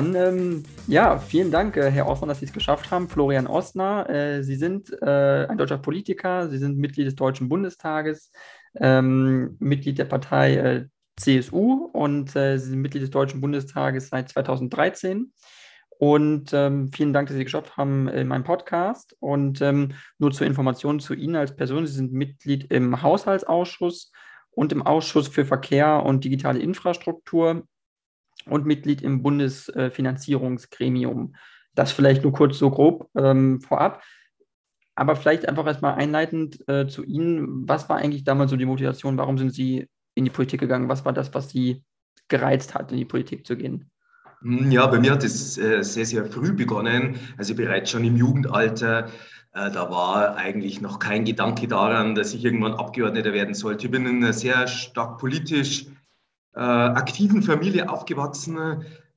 Dann, ähm, ja, vielen Dank, äh, Herr Osner, dass Sie es geschafft haben. Florian Osner, äh, Sie sind äh, ein deutscher Politiker, Sie sind Mitglied des Deutschen Bundestages, ähm, Mitglied der Partei äh, CSU und äh, Sie sind Mitglied des Deutschen Bundestages seit 2013. Und ähm, vielen Dank, dass Sie geschafft haben in meinem Podcast. Und ähm, nur zur Information zu Ihnen als Person, Sie sind Mitglied im Haushaltsausschuss und im Ausschuss für Verkehr und digitale Infrastruktur und Mitglied im Bundesfinanzierungsgremium. Das vielleicht nur kurz so grob ähm, vorab. Aber vielleicht einfach erstmal einleitend äh, zu Ihnen. Was war eigentlich damals so die Motivation? Warum sind Sie in die Politik gegangen? Was war das, was Sie gereizt hat, in die Politik zu gehen? Hm, ja, bei mir hat es äh, sehr, sehr früh begonnen. Also bereits schon im Jugendalter. Äh, da war eigentlich noch kein Gedanke daran, dass ich irgendwann Abgeordneter werden sollte. Ich bin sehr stark politisch äh, aktiven Familie aufgewachsen,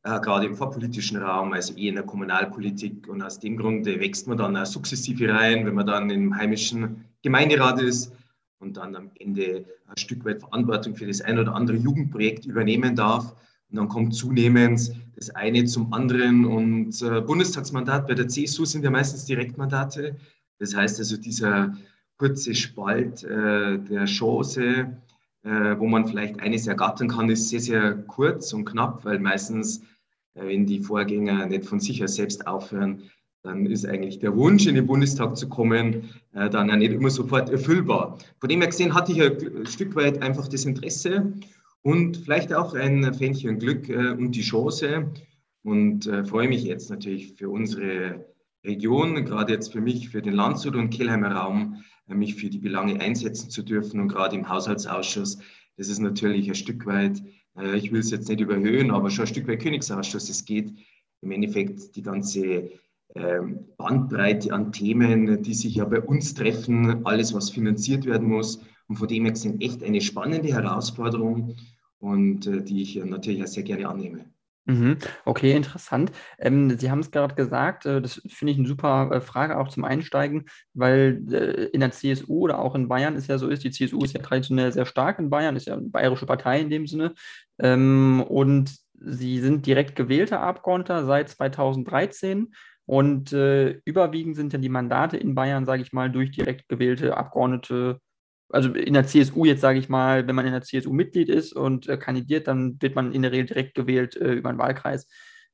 äh, gerade im vorpolitischen Raum, also eher in der Kommunalpolitik. Und aus dem Grund wächst man dann sukzessive rein, wenn man dann im heimischen Gemeinderat ist und dann am Ende ein Stück weit Verantwortung für das ein oder andere Jugendprojekt übernehmen darf. Und dann kommt zunehmend das eine zum anderen. Und äh, Bundestagsmandat bei der CSU sind ja meistens Direktmandate. Das heißt also, dieser kurze Spalt äh, der Chance, äh, wo man vielleicht eines ergattern kann, ist sehr, sehr kurz und knapp, weil meistens, äh, wenn die Vorgänger nicht von sich aus selbst aufhören, dann ist eigentlich der Wunsch, in den Bundestag zu kommen, äh, dann ja nicht immer sofort erfüllbar. Von dem her gesehen hatte ich ein Stück weit einfach das Interesse und vielleicht auch ein Fähnchen Glück und die Chance und freue mich jetzt natürlich für unsere Region, gerade jetzt für mich, für den Landshut und Kelheimer Raum, mich für die Belange einsetzen zu dürfen. Und gerade im Haushaltsausschuss, das ist natürlich ein Stück weit, äh, ich will es jetzt nicht überhöhen, aber schon ein Stück weit Königsausschuss. Es geht im Endeffekt die ganze ähm, Bandbreite an Themen, die sich ja bei uns treffen, alles, was finanziert werden muss. Und von dem her gesehen echt eine spannende Herausforderung und äh, die ich natürlich auch sehr gerne annehme. Mhm. Okay, interessant. Ähm, Sie haben es gerade gesagt, äh, das finde ich eine super äh, Frage auch zum Einsteigen, weil äh, in der CSU oder auch in Bayern ist ja so ist, die CSU ist ja traditionell sehr stark in Bayern, ist ja eine bayerische Partei in dem Sinne. Ähm, und Sie sind direkt gewählter Abgeordneter seit 2013 und äh, überwiegend sind ja die Mandate in Bayern, sage ich mal, durch direkt gewählte Abgeordnete also in der CSU jetzt sage ich mal, wenn man in der CSU Mitglied ist und äh, kandidiert, dann wird man in der Regel direkt gewählt äh, über einen Wahlkreis.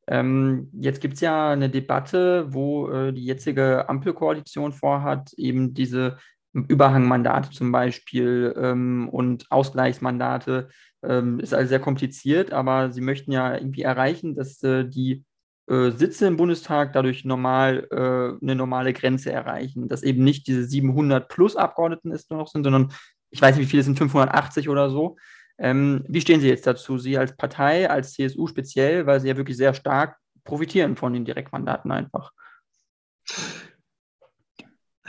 Ähm, jetzt gibt es ja eine Debatte, wo äh, die jetzige Ampelkoalition vorhat, eben diese Überhangmandate zum Beispiel ähm, und Ausgleichsmandate. Ähm, ist also sehr kompliziert, aber sie möchten ja irgendwie erreichen, dass äh, die äh, Sitze im Bundestag dadurch normal äh, eine normale Grenze erreichen, dass eben nicht diese 700 plus Abgeordneten es noch sind, sondern ich weiß nicht, wie viele sind, 580 oder so. Ähm, wie stehen Sie jetzt dazu? Sie als Partei, als CSU speziell, weil Sie ja wirklich sehr stark profitieren von den Direktmandaten einfach.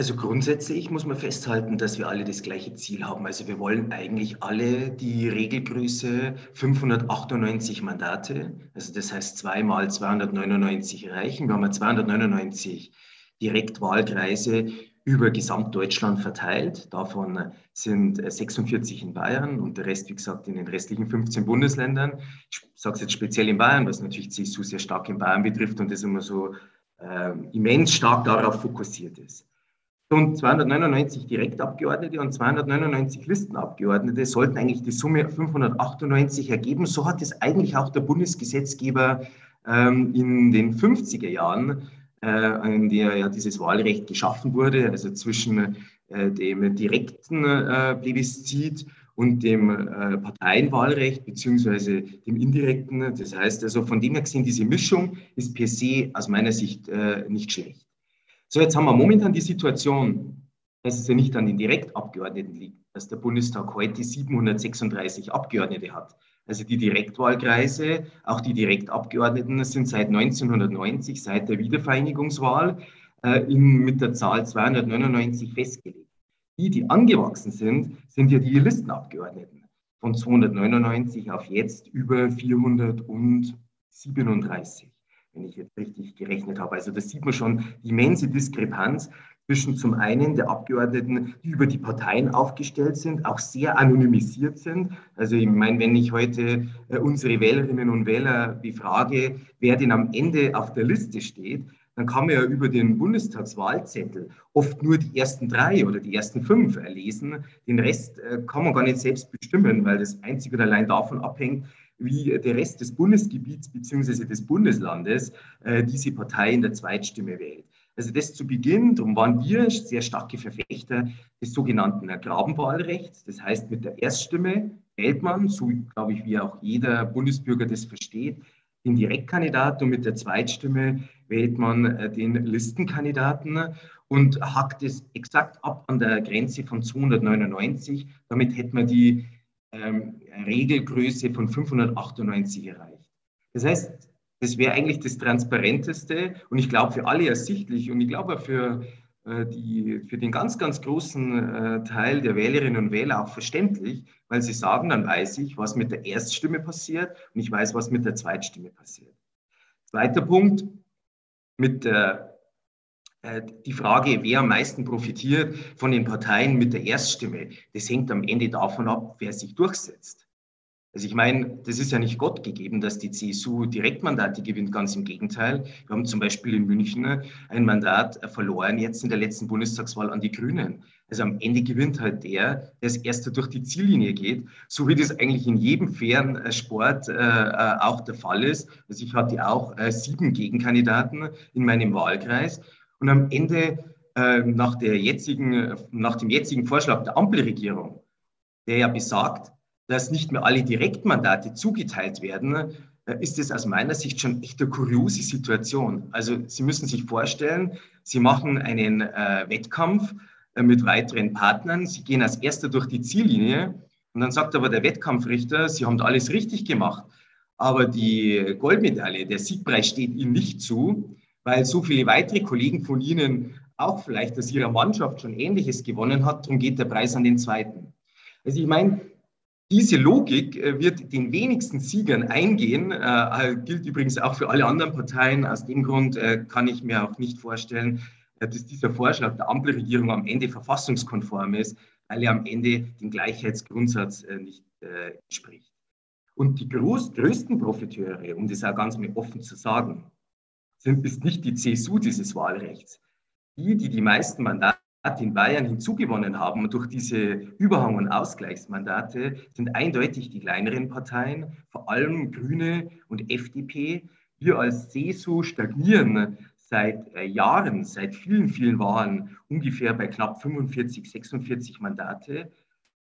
Also grundsätzlich muss man festhalten, dass wir alle das gleiche Ziel haben. Also wir wollen eigentlich alle die Regelgröße 598 Mandate, also das heißt zweimal 299 erreichen. Wir haben ja 299 Direktwahlkreise über Gesamtdeutschland verteilt. Davon sind 46 in Bayern und der Rest, wie gesagt, in den restlichen 15 Bundesländern. Ich sage es jetzt speziell in Bayern, was natürlich CSU sehr stark in Bayern betrifft und das immer so äh, immens stark darauf fokussiert ist. Und 299 Direktabgeordnete und 299 Listenabgeordnete sollten eigentlich die Summe 598 ergeben. So hat es eigentlich auch der Bundesgesetzgeber ähm, in den 50er Jahren, äh, in der ja dieses Wahlrecht geschaffen wurde, also zwischen äh, dem direkten äh, Plebiszit und dem äh, Parteienwahlrecht beziehungsweise dem indirekten. Das heißt also, von dem her gesehen, diese Mischung ist per se aus meiner Sicht äh, nicht schlecht. So, jetzt haben wir momentan die Situation, dass es ja nicht an den Direktabgeordneten liegt, dass der Bundestag heute 736 Abgeordnete hat. Also die Direktwahlkreise, auch die Direktabgeordneten sind seit 1990, seit der Wiedervereinigungswahl, äh, in, mit der Zahl 299 festgelegt. Die, die angewachsen sind, sind ja die Listenabgeordneten. Von 299 auf jetzt über 437 wenn ich jetzt richtig gerechnet habe. Also da sieht man schon die immense Diskrepanz zwischen zum einen der Abgeordneten, die über die Parteien aufgestellt sind, auch sehr anonymisiert sind. Also ich meine, wenn ich heute äh, unsere Wählerinnen und Wähler befrage, wer denn am Ende auf der Liste steht, dann kann man ja über den Bundestagswahlzettel oft nur die ersten drei oder die ersten fünf erlesen. Den Rest äh, kann man gar nicht selbst bestimmen, weil das einzig und allein davon abhängt, wie der Rest des Bundesgebiets bzw. des Bundeslandes äh, diese Partei in der Zweitstimme wählt. Also das zu Beginn, darum waren wir sehr starke Verfechter des sogenannten Grabenwahlrechts. Das heißt, mit der Erststimme wählt man, so glaube ich, wie auch jeder Bundesbürger das versteht, den Direktkandidaten und mit der Zweitstimme wählt man äh, den Listenkandidaten und hackt es exakt ab an der Grenze von 299. Damit hätte man die ähm, Regelgröße von 598 erreicht. Das heißt, das wäre eigentlich das Transparenteste und ich glaube für alle ersichtlich und ich glaube für, äh, die, für den ganz, ganz großen äh, Teil der Wählerinnen und Wähler auch verständlich, weil sie sagen, dann weiß ich, was mit der Erststimme passiert und ich weiß, was mit der Zweitstimme passiert. Zweiter Punkt, mit der die Frage, wer am meisten profitiert von den Parteien mit der Erststimme, das hängt am Ende davon ab, wer sich durchsetzt. Also ich meine, das ist ja nicht Gott gegeben, dass die CSU Direktmandate gewinnt, ganz im Gegenteil. Wir haben zum Beispiel in München ein Mandat verloren jetzt in der letzten Bundestagswahl an die Grünen. Also am Ende gewinnt halt der, der als erster durch die Ziellinie geht, so wie das eigentlich in jedem fairen Sport äh, äh, auch der Fall ist. Also ich hatte auch äh, sieben Gegenkandidaten in meinem Wahlkreis und am Ende äh, nach, der jetzigen, nach dem jetzigen Vorschlag der Ampelregierung, der ja besagt, dass nicht mehr alle Direktmandate zugeteilt werden, äh, ist es aus meiner Sicht schon echt eine kuriose Situation. Also Sie müssen sich vorstellen, Sie machen einen äh, Wettkampf äh, mit weiteren Partnern, Sie gehen als erster durch die Ziellinie und dann sagt aber der Wettkampfrichter, Sie haben alles richtig gemacht, aber die Goldmedaille, der Siegpreis steht Ihnen nicht zu weil so viele weitere Kollegen von Ihnen auch vielleicht aus Ihrer Mannschaft schon Ähnliches gewonnen hat. Darum geht der Preis an den zweiten. Also ich meine, diese Logik äh, wird den wenigsten Siegern eingehen, äh, gilt übrigens auch für alle anderen Parteien. Aus dem Grund äh, kann ich mir auch nicht vorstellen, äh, dass dieser Vorschlag der Ampelregierung am Ende verfassungskonform ist, weil er am Ende dem Gleichheitsgrundsatz äh, nicht entspricht. Und die groß, größten Profiteure, um das auch ganz offen zu sagen, sind, ist nicht die CSU dieses Wahlrechts. Die, die die meisten Mandate in Bayern hinzugewonnen haben durch diese Überhang- und Ausgleichsmandate, sind eindeutig die kleineren Parteien, vor allem Grüne und FDP. Wir als CSU stagnieren seit äh, Jahren, seit vielen, vielen Wahlen ungefähr bei knapp 45, 46 Mandate.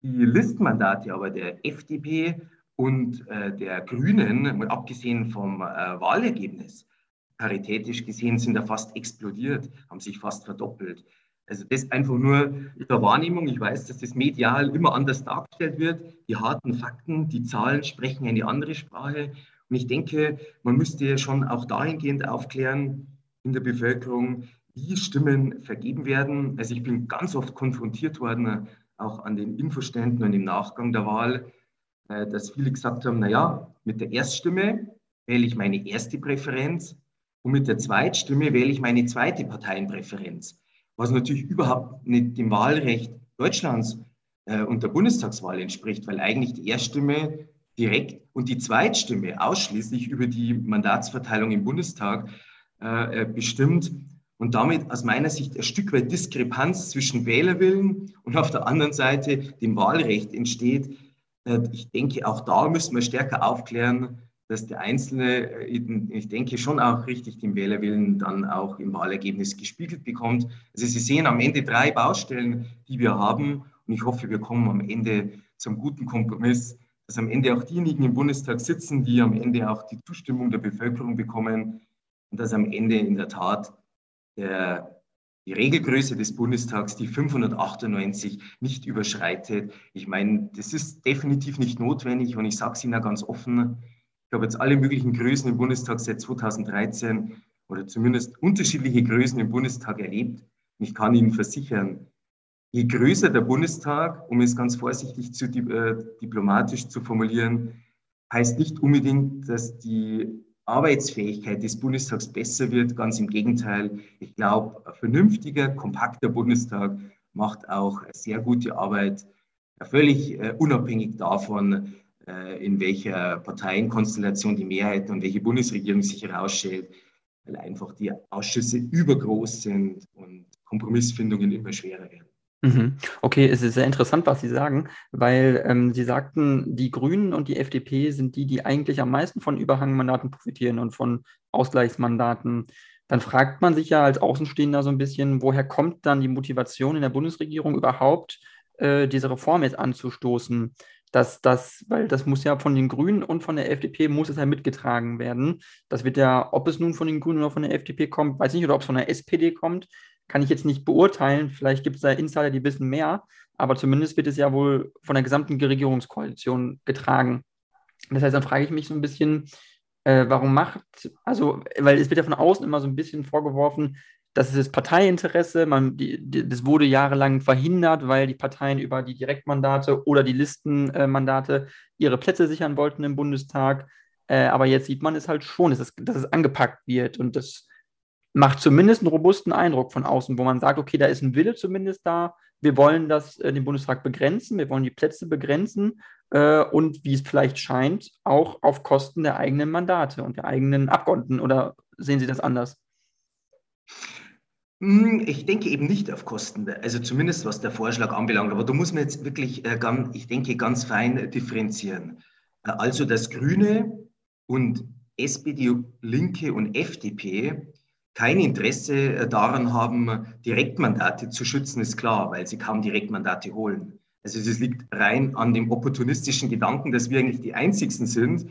Die Listmandate aber der FDP und äh, der Grünen, abgesehen vom äh, Wahlergebnis, paritätisch gesehen sind da fast explodiert, haben sich fast verdoppelt. Also das einfach nur der Wahrnehmung. Ich weiß, dass das medial immer anders dargestellt wird. Die harten Fakten, die Zahlen sprechen eine andere Sprache. Und ich denke, man müsste schon auch dahingehend aufklären in der Bevölkerung, wie Stimmen vergeben werden. Also ich bin ganz oft konfrontiert worden, auch an den Infoständen und im Nachgang der Wahl, äh, dass viele gesagt haben, naja, mit der Erststimme wähle ich meine erste Präferenz, und mit der Zweitstimme wähle ich meine zweite Parteienpräferenz, was natürlich überhaupt nicht dem Wahlrecht Deutschlands äh, und der Bundestagswahl entspricht, weil eigentlich die Erststimme direkt und die Zweitstimme ausschließlich über die Mandatsverteilung im Bundestag äh, bestimmt und damit aus meiner Sicht ein Stück weit Diskrepanz zwischen Wählerwillen und auf der anderen Seite dem Wahlrecht entsteht. Äh, ich denke, auch da müssen wir stärker aufklären, dass der Einzelne, äh, ich denke, schon auch richtig den Wählerwillen dann auch im Wahlergebnis gespiegelt bekommt. Also Sie sehen am Ende drei Baustellen, die wir haben. Und ich hoffe, wir kommen am Ende zum guten Kompromiss, dass am Ende auch diejenigen im Bundestag sitzen, die am Ende auch die Zustimmung der Bevölkerung bekommen und dass am Ende in der Tat der, die Regelgröße des Bundestags, die 598, nicht überschreitet. Ich meine, das ist definitiv nicht notwendig und ich sage es Ihnen ganz offen. Ich habe jetzt alle möglichen Größen im Bundestag seit 2013 oder zumindest unterschiedliche Größen im Bundestag erlebt. Und ich kann Ihnen versichern, je größer der Bundestag, um es ganz vorsichtig zu äh, diplomatisch zu formulieren, heißt nicht unbedingt, dass die Arbeitsfähigkeit des Bundestags besser wird. Ganz im Gegenteil. Ich glaube, ein vernünftiger, kompakter Bundestag macht auch sehr gute Arbeit, völlig äh, unabhängig davon, in welcher Parteienkonstellation die Mehrheit und welche Bundesregierung sich herausstellt, weil einfach die Ausschüsse übergroß sind und Kompromissfindungen immer schwerer werden. Mhm. Okay, es ist sehr interessant, was Sie sagen, weil ähm, Sie sagten, die Grünen und die FDP sind die, die eigentlich am meisten von Überhangmandaten profitieren und von Ausgleichsmandaten. Dann fragt man sich ja als Außenstehender so ein bisschen, woher kommt dann die Motivation in der Bundesregierung überhaupt, äh, diese Reform jetzt anzustoßen? Dass das, weil das muss ja von den Grünen und von der FDP muss es ja mitgetragen werden. Das wird ja, ob es nun von den Grünen oder von der FDP kommt, weiß nicht, oder ob es von der SPD kommt, kann ich jetzt nicht beurteilen. Vielleicht gibt es da Insider, die wissen mehr, aber zumindest wird es ja wohl von der gesamten Regierungskoalition getragen. Das heißt, dann frage ich mich so ein bisschen, äh, warum macht, also, weil es wird ja von außen immer so ein bisschen vorgeworfen, das ist das Parteiinteresse, man, die, die, das wurde jahrelang verhindert, weil die Parteien über die Direktmandate oder die Listenmandate ihre Plätze sichern wollten im Bundestag. Äh, aber jetzt sieht man es halt schon, dass es, dass es angepackt wird und das macht zumindest einen robusten Eindruck von außen, wo man sagt, okay, da ist ein Wille zumindest da. Wir wollen das, äh, den Bundestag begrenzen, wir wollen die Plätze begrenzen äh, und wie es vielleicht scheint, auch auf Kosten der eigenen Mandate und der eigenen Abgeordneten. Oder sehen Sie das anders? Hm, ich denke eben nicht auf Kosten, also zumindest was der Vorschlag anbelangt. Aber da muss man jetzt wirklich, äh, ich denke, ganz fein differenzieren. Äh, also das Grüne und SPD, Linke und FDP kein Interesse äh, daran haben, Direktmandate zu schützen, ist klar, weil sie kaum Direktmandate holen. Also das liegt rein an dem opportunistischen Gedanken, dass wir eigentlich die Einzigsten sind,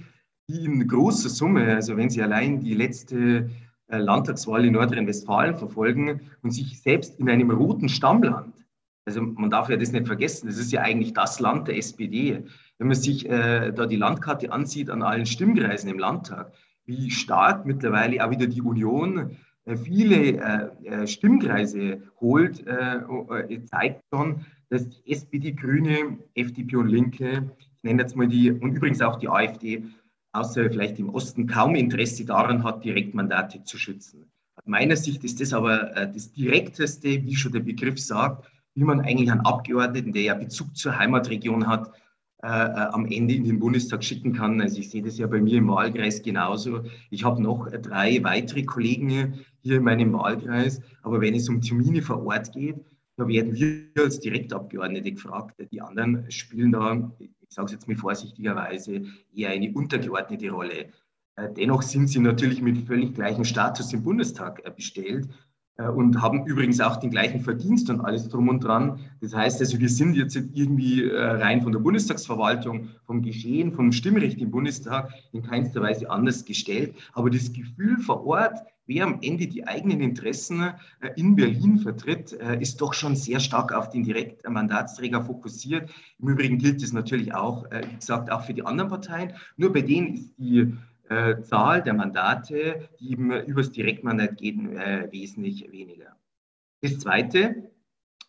die in großer Summe, also wenn Sie allein die letzte Landtagswahl in Nordrhein-Westfalen verfolgen und sich selbst in einem roten Stammland, also man darf ja das nicht vergessen, das ist ja eigentlich das Land der SPD. Wenn man sich äh, da die Landkarte ansieht an allen Stimmkreisen im Landtag, wie stark mittlerweile auch wieder die Union äh, viele äh, äh, Stimmkreise holt, zeigt schon, dass die SPD, Grüne, FDP und Linke, ich nenne jetzt mal die, und übrigens auch die AfD, außer vielleicht im Osten kaum Interesse daran hat, Direktmandate zu schützen. Aus meiner Sicht ist das aber das Direkteste, wie schon der Begriff sagt, wie man eigentlich einen Abgeordneten, der ja Bezug zur Heimatregion hat, äh, äh, am Ende in den Bundestag schicken kann. Also ich sehe das ja bei mir im Wahlkreis genauso. Ich habe noch drei weitere Kollegen hier in meinem Wahlkreis, aber wenn es um Termine vor Ort geht, da werden wir als Direktabgeordnete gefragt. Die anderen spielen da, ich sage es jetzt mal vorsichtigerweise, eher eine untergeordnete Rolle. Äh, dennoch sind sie natürlich mit völlig gleichem Status im Bundestag bestellt. Äh, und haben übrigens auch den gleichen Verdienst und alles drum und dran. Das heißt also, wir sind jetzt irgendwie äh, rein von der Bundestagsverwaltung, vom Geschehen, vom Stimmrecht im Bundestag in keinster Weise anders gestellt. Aber das Gefühl vor Ort, wer am Ende die eigenen Interessen äh, in Berlin vertritt, ist doch schon sehr stark auf den Direktmandatsträger fokussiert. Im Übrigen gilt das natürlich auch, wie gesagt, auch für die anderen Parteien. Nur bei denen ist die äh, Zahl der Mandate, die eben übers Direktmandat gehen, äh, wesentlich weniger. Das Zweite,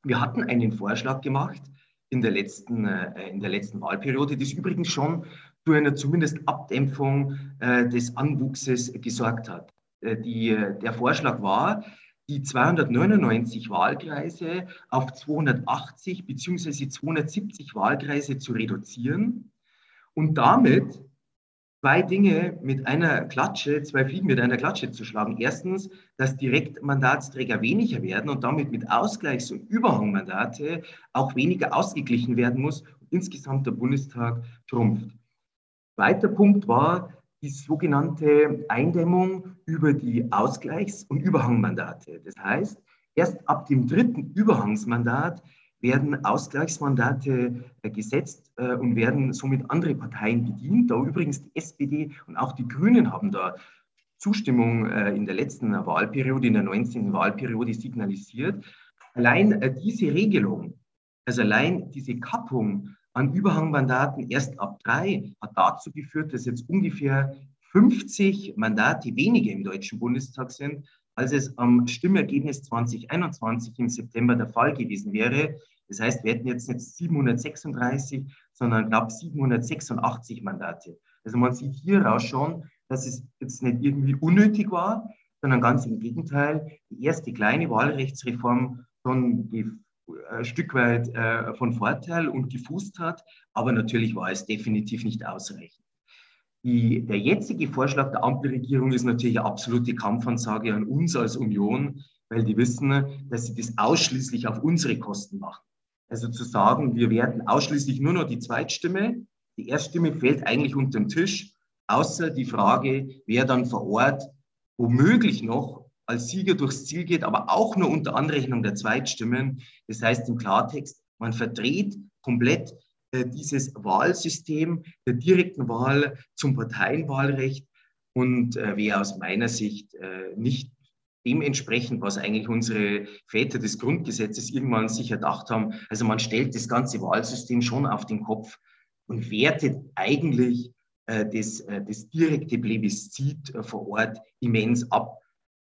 wir hatten einen Vorschlag gemacht in der letzten, äh, in der letzten Wahlperiode, das übrigens schon zu einer zumindest Abdämpfung äh, des Anwuchses gesorgt hat. Äh, die, der Vorschlag war, die 299 Wahlkreise auf 280 bzw. 270 Wahlkreise zu reduzieren und damit zwei Dinge mit einer Klatsche, zwei Fliegen mit einer Klatsche zu schlagen. Erstens, dass Direktmandatsträger weniger werden und damit mit Ausgleichs- und Überhangmandate auch weniger ausgeglichen werden muss und insgesamt der Bundestag trumpft. Zweiter Punkt war die sogenannte Eindämmung über die Ausgleichs- und Überhangmandate. Das heißt, erst ab dem dritten Überhangsmandat werden Ausgleichsmandate äh, gesetzt äh, und werden somit andere Parteien bedient. Da übrigens die SPD und auch die Grünen haben da Zustimmung äh, in der letzten Wahlperiode, in der 19. Wahlperiode signalisiert. Allein diese Regelung, also allein diese Kappung an Überhangmandaten erst ab drei, hat dazu geführt, dass jetzt ungefähr 50 Mandate weniger im Deutschen Bundestag sind, als es am Stimmergebnis 2021 im September der Fall gewesen wäre. Das heißt, wir hätten jetzt nicht 736, sondern knapp 786 Mandate. Also man sieht hieraus schon, dass es jetzt nicht irgendwie unnötig war, sondern ganz im Gegenteil, die erste kleine Wahlrechtsreform schon ein Stück weit äh, von Vorteil und gefußt hat, aber natürlich war es definitiv nicht ausreichend. Die, der jetzige Vorschlag der Ampelregierung ist natürlich eine absolute Kampfansage an uns als Union, weil die wissen, dass sie das ausschließlich auf unsere Kosten machen. Also zu sagen, wir werden ausschließlich nur noch die Zweitstimme, die Erststimme fällt eigentlich unter den Tisch, außer die Frage, wer dann vor Ort womöglich noch als Sieger durchs Ziel geht, aber auch nur unter Anrechnung der Zweitstimmen. Das heißt im Klartext, man verdreht komplett dieses Wahlsystem der direkten Wahl zum Parteienwahlrecht und äh, wäre aus meiner Sicht äh, nicht dementsprechend, was eigentlich unsere Väter des Grundgesetzes irgendwann sich erdacht haben. Also man stellt das ganze Wahlsystem schon auf den Kopf und wertet eigentlich äh, das, äh, das direkte Plebiszit äh, vor Ort immens ab.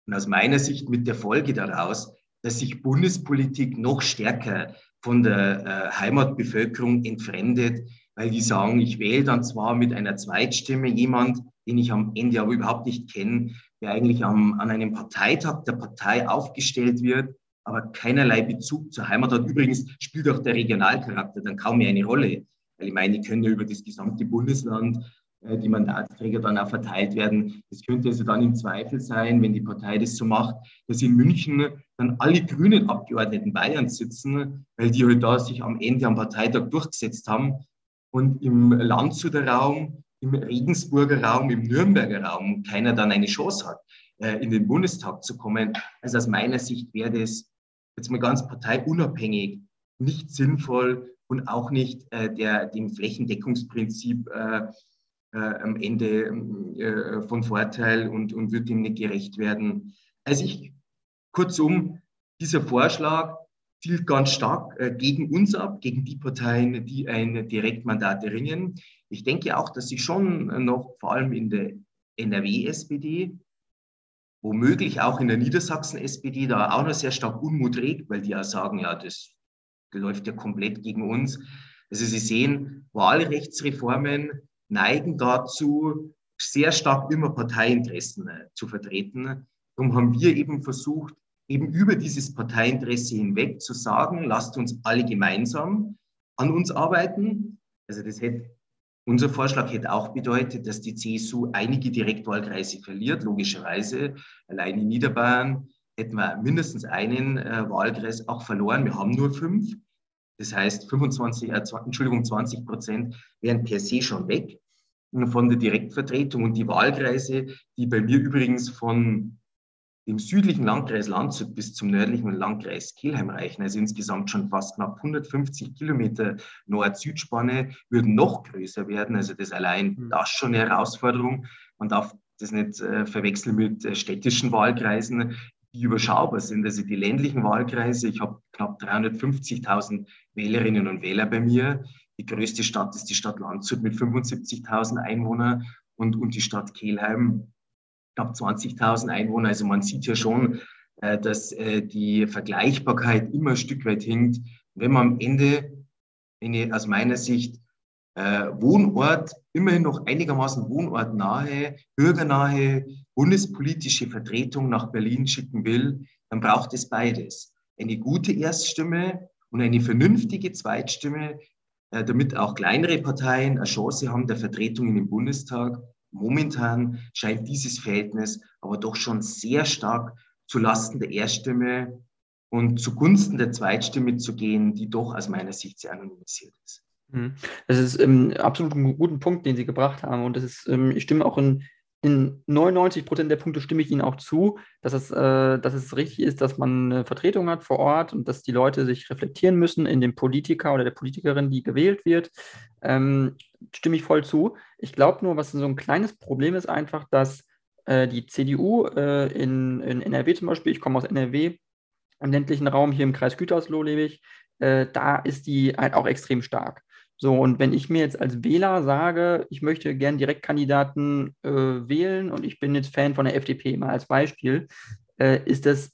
Und aus meiner Sicht mit der Folge daraus, dass sich Bundespolitik noch stärker von der äh, Heimatbevölkerung entfremdet, weil die sagen, ich wähle dann zwar mit einer Zweitstimme jemand, den ich am Ende aber überhaupt nicht kenne, der eigentlich am, an einem Parteitag der Partei aufgestellt wird, aber keinerlei Bezug zur Heimat hat. Übrigens spielt auch der Regionalcharakter dann kaum mehr eine Rolle, weil ich meine, die können ja über das gesamte Bundesland äh, die Mandatsträger dann auch verteilt werden. Es könnte also dann im Zweifel sein, wenn die Partei das so macht, dass in München dann alle grünen Abgeordneten Bayerns sitzen, weil die halt da sich am Ende am Parteitag durchgesetzt haben und im Landshuter Raum, im Regensburger Raum, im Nürnberger Raum keiner dann eine Chance hat, äh, in den Bundestag zu kommen. Also aus meiner Sicht wäre das jetzt mal ganz parteiunabhängig nicht sinnvoll und auch nicht äh, der, dem Flächendeckungsprinzip äh, am Ende von Vorteil und, und wird dem nicht gerecht werden. Also ich, kurzum, dieser Vorschlag zielt ganz stark äh, gegen uns ab, gegen die Parteien, die ein Direktmandat erringen. Ich denke auch, dass sich schon noch vor allem in der NRW-SPD, womöglich auch in der Niedersachsen-SPD, da auch noch sehr stark Unmut regt, weil die ja sagen, ja, das läuft ja komplett gegen uns. Also Sie sehen, Wahlrechtsreformen neigen dazu, sehr stark immer Parteiinteressen äh, zu vertreten. Darum haben wir eben versucht, eben über dieses Parteiinteresse hinweg zu sagen, lasst uns alle gemeinsam an uns arbeiten. Also das hätte, unser Vorschlag hätte auch bedeutet, dass die CSU einige Direktwahlkreise verliert, logischerweise. Allein in Niederbayern hätten wir mindestens einen äh, Wahlkreis auch verloren. Wir haben nur fünf. Das heißt, 25, äh, Entschuldigung, 20 Prozent wären per se schon weg von der Direktvertretung und die Wahlkreise, die bei mir übrigens von dem südlichen Landkreis Landshut bis zum nördlichen Landkreis Kelheim reichen, also insgesamt schon fast knapp 150 Kilometer Nord-Süd-Spanne, würden noch größer werden. Also das allein, hm. das schon eine Herausforderung. Man darf das nicht äh, verwechseln mit äh, städtischen Wahlkreisen, die überschaubar sind. Also die ländlichen Wahlkreise, ich habe knapp 350.000 Wählerinnen und Wähler bei mir. Die größte Stadt ist die Stadt Landshut mit 75.000 Einwohnern und, und die Stadt Kelheim knapp 20.000 Einwohner. Also man sieht ja schon, äh, dass äh, die Vergleichbarkeit immer ein Stück weit hinkt. Wenn man am Ende, eine, aus meiner Sicht, äh, Wohnort, immerhin noch einigermaßen wohnortnahe, bürgernahe, bundespolitische Vertretung nach Berlin schicken will, dann braucht es beides. Eine gute Erststimme und eine vernünftige Zweitstimme, damit auch kleinere Parteien eine Chance haben der Vertretung in den Bundestag. Momentan scheint dieses Verhältnis aber doch schon sehr stark zu Lasten der Erststimme und zugunsten der Zweitstimme zu gehen, die doch aus meiner Sicht sehr anonymisiert ist. Mhm. Das ist ähm, absolut ein guter Punkt, den Sie gebracht haben. Und das ist, ähm, ich stimme auch in, in 99 Prozent der Punkte stimme ich Ihnen auch zu, dass es, äh, dass es richtig ist, dass man eine Vertretung hat vor Ort und dass die Leute sich reflektieren müssen in dem Politiker oder der Politikerin, die gewählt wird. Ähm, stimme ich voll zu. Ich glaube nur, was so ein kleines Problem ist, einfach, dass äh, die CDU äh, in, in NRW zum Beispiel, ich komme aus NRW, im ländlichen Raum, hier im Kreis Gütersloh lebe ich, äh, da ist die halt auch extrem stark. So, und wenn ich mir jetzt als Wähler sage, ich möchte gern Direktkandidaten äh, wählen und ich bin jetzt Fan von der FDP, mal als Beispiel, äh, ist das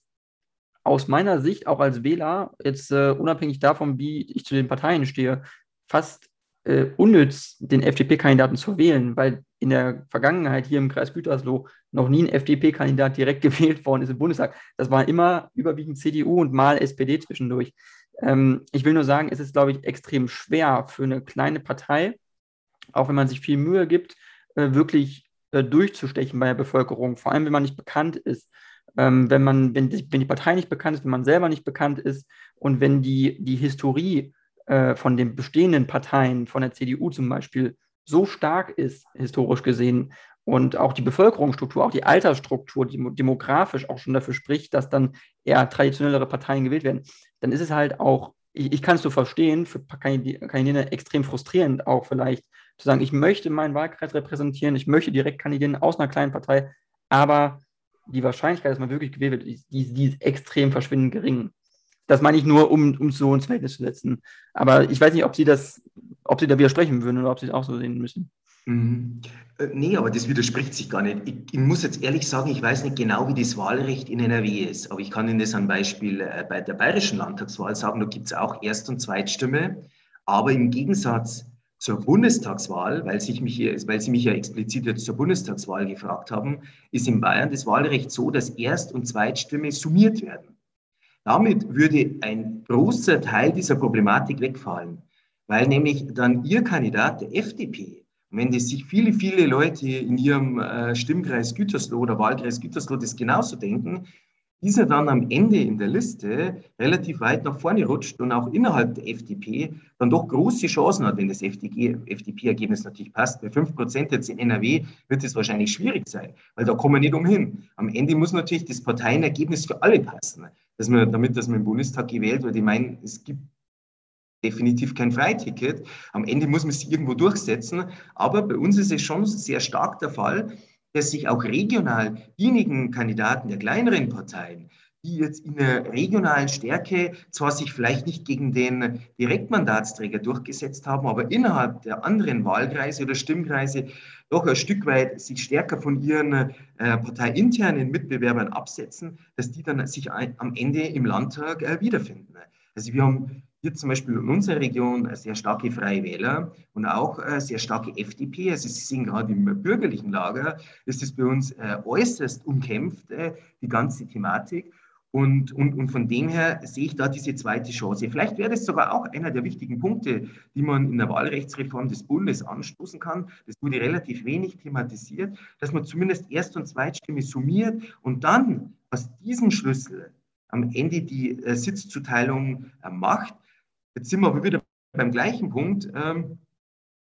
aus meiner Sicht auch als Wähler, jetzt äh, unabhängig davon, wie ich zu den Parteien stehe, fast äh, unnütz, den FDP-Kandidaten zu wählen, weil in der Vergangenheit hier im Kreis Gütersloh noch nie ein FDP-Kandidat direkt gewählt worden ist im Bundestag. Das war immer überwiegend CDU und mal SPD zwischendurch. Ähm, ich will nur sagen, es ist, glaube ich, extrem schwer für eine kleine Partei, auch wenn man sich viel Mühe gibt, äh, wirklich äh, durchzustechen bei der Bevölkerung, vor allem wenn man nicht bekannt ist. Ähm, wenn, man, wenn, die, wenn die Partei nicht bekannt ist, wenn man selber nicht bekannt ist und wenn die, die Historie äh, von den bestehenden Parteien, von der CDU zum Beispiel, so stark ist, historisch gesehen, und auch die Bevölkerungsstruktur, auch die Altersstruktur, die demografisch auch schon dafür spricht, dass dann eher traditionellere Parteien gewählt werden, dann ist es halt auch, ich, ich kann es so verstehen, für Kandidieren extrem frustrierend auch vielleicht, zu sagen, ich möchte meinen Wahlkreis repräsentieren, ich möchte direkt kandidieren aus einer kleinen Partei, aber die Wahrscheinlichkeit, dass man wirklich gewählt wird, die, die ist extrem verschwindend gering. Das meine ich nur, um, um so ins Verhältnis zu setzen. Aber ich weiß nicht, ob Sie das, ob Sie da widersprechen würden oder ob Sie es auch so sehen müssen. Mhm. Äh, nee, aber das widerspricht sich gar nicht. Ich, ich, muss jetzt ehrlich sagen, ich weiß nicht genau, wie das Wahlrecht in NRW ist, aber ich kann Ihnen das am Beispiel äh, bei der bayerischen Landtagswahl sagen, da gibt es auch Erst- und Zweitstimme, aber im Gegensatz zur Bundestagswahl, weil, sich mich weil Sie mich ja explizit jetzt zur Bundestagswahl gefragt haben, ist in Bayern das Wahlrecht so, dass Erst- und Zweitstimme summiert werden. Damit würde ein großer Teil dieser Problematik wegfallen, weil nämlich dann Ihr Kandidat der FDP wenn das sich viele, viele Leute in ihrem äh, Stimmkreis Gütersloh oder Wahlkreis Gütersloh das genauso denken, dieser dann am Ende in der Liste relativ weit nach vorne rutscht und auch innerhalb der FDP dann doch große Chancen hat, wenn das FDP-Ergebnis natürlich passt. Bei 5% jetzt in NRW wird es wahrscheinlich schwierig sein, weil da kommen wir nicht umhin. Am Ende muss natürlich das Parteienergebnis für alle passen, dass man, damit dass man im Bundestag gewählt wird. Ich meine, es gibt definitiv kein Freiticket. Am Ende muss man sich irgendwo durchsetzen. Aber bei uns ist es schon sehr stark der Fall, dass sich auch regional diejenigen Kandidaten der kleineren Parteien, die jetzt in der regionalen Stärke zwar sich vielleicht nicht gegen den Direktmandatsträger durchgesetzt haben, aber innerhalb der anderen Wahlkreise oder Stimmkreise doch ein Stück weit sich stärker von ihren äh, parteiinternen Mitbewerbern absetzen, dass die dann sich am Ende im Landtag äh, wiederfinden. Also wir haben hier zum Beispiel in unserer Region sehr starke Freie Wähler und auch äh, sehr starke FDP. Also Sie sehen gerade im bürgerlichen Lager ist es bei uns äh, äußerst umkämpft, äh, die ganze Thematik. Und, und, und von dem her sehe ich da diese zweite Chance. Vielleicht wäre das sogar auch einer der wichtigen Punkte, die man in der Wahlrechtsreform des Bundes anstoßen kann. Das wurde relativ wenig thematisiert, dass man zumindest Erst- und Zweitstimme summiert und dann aus diesem Schlüssel am Ende die äh, Sitzzuteilung äh, macht. Jetzt sind wir aber wieder beim gleichen Punkt. Ähm,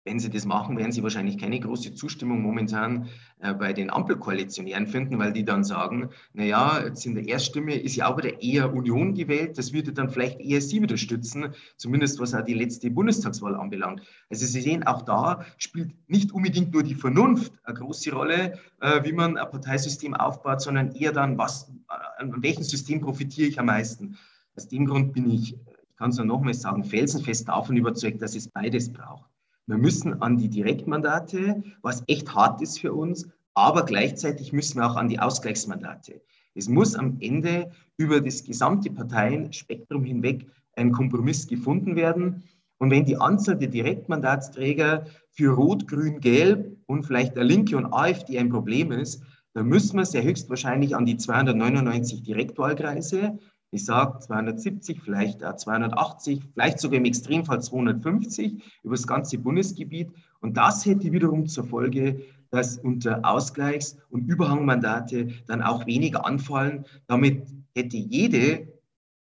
wenn Sie das machen, werden Sie wahrscheinlich keine große Zustimmung momentan äh, bei den Ampelkoalitionären finden, weil die dann sagen, naja, jetzt in der Erststimme ist ja auch wieder eher Union gewählt, das würde dann vielleicht eher Sie wieder stützen, zumindest was auch die letzte Bundestagswahl anbelangt. Also Sie sehen, auch da spielt nicht unbedingt nur die Vernunft eine große Rolle, äh, wie man ein Parteisystem aufbaut, sondern eher dann, was, äh, an welchem System profitiere ich am meisten. Aus dem Grund bin ich ich kann es nur nochmals sagen, felsenfest davon überzeugt, dass es beides braucht. Wir müssen an die Direktmandate, was echt hart ist für uns, aber gleichzeitig müssen wir auch an die Ausgleichsmandate. Es muss am Ende über das gesamte Parteienspektrum hinweg ein Kompromiss gefunden werden. Und wenn die Anzahl der Direktmandatsträger für Rot, Grün, Gelb und vielleicht der Linke und AfD ein Problem ist, dann müssen wir sehr höchstwahrscheinlich an die 299 Direktwahlkreise Ich sage 270, vielleicht 280, vielleicht sogar im Extremfall 250 über das ganze Bundesgebiet. Und das hätte wiederum zur Folge, dass unter Ausgleichs- und Überhangmandate dann auch weniger anfallen. Damit hätte jede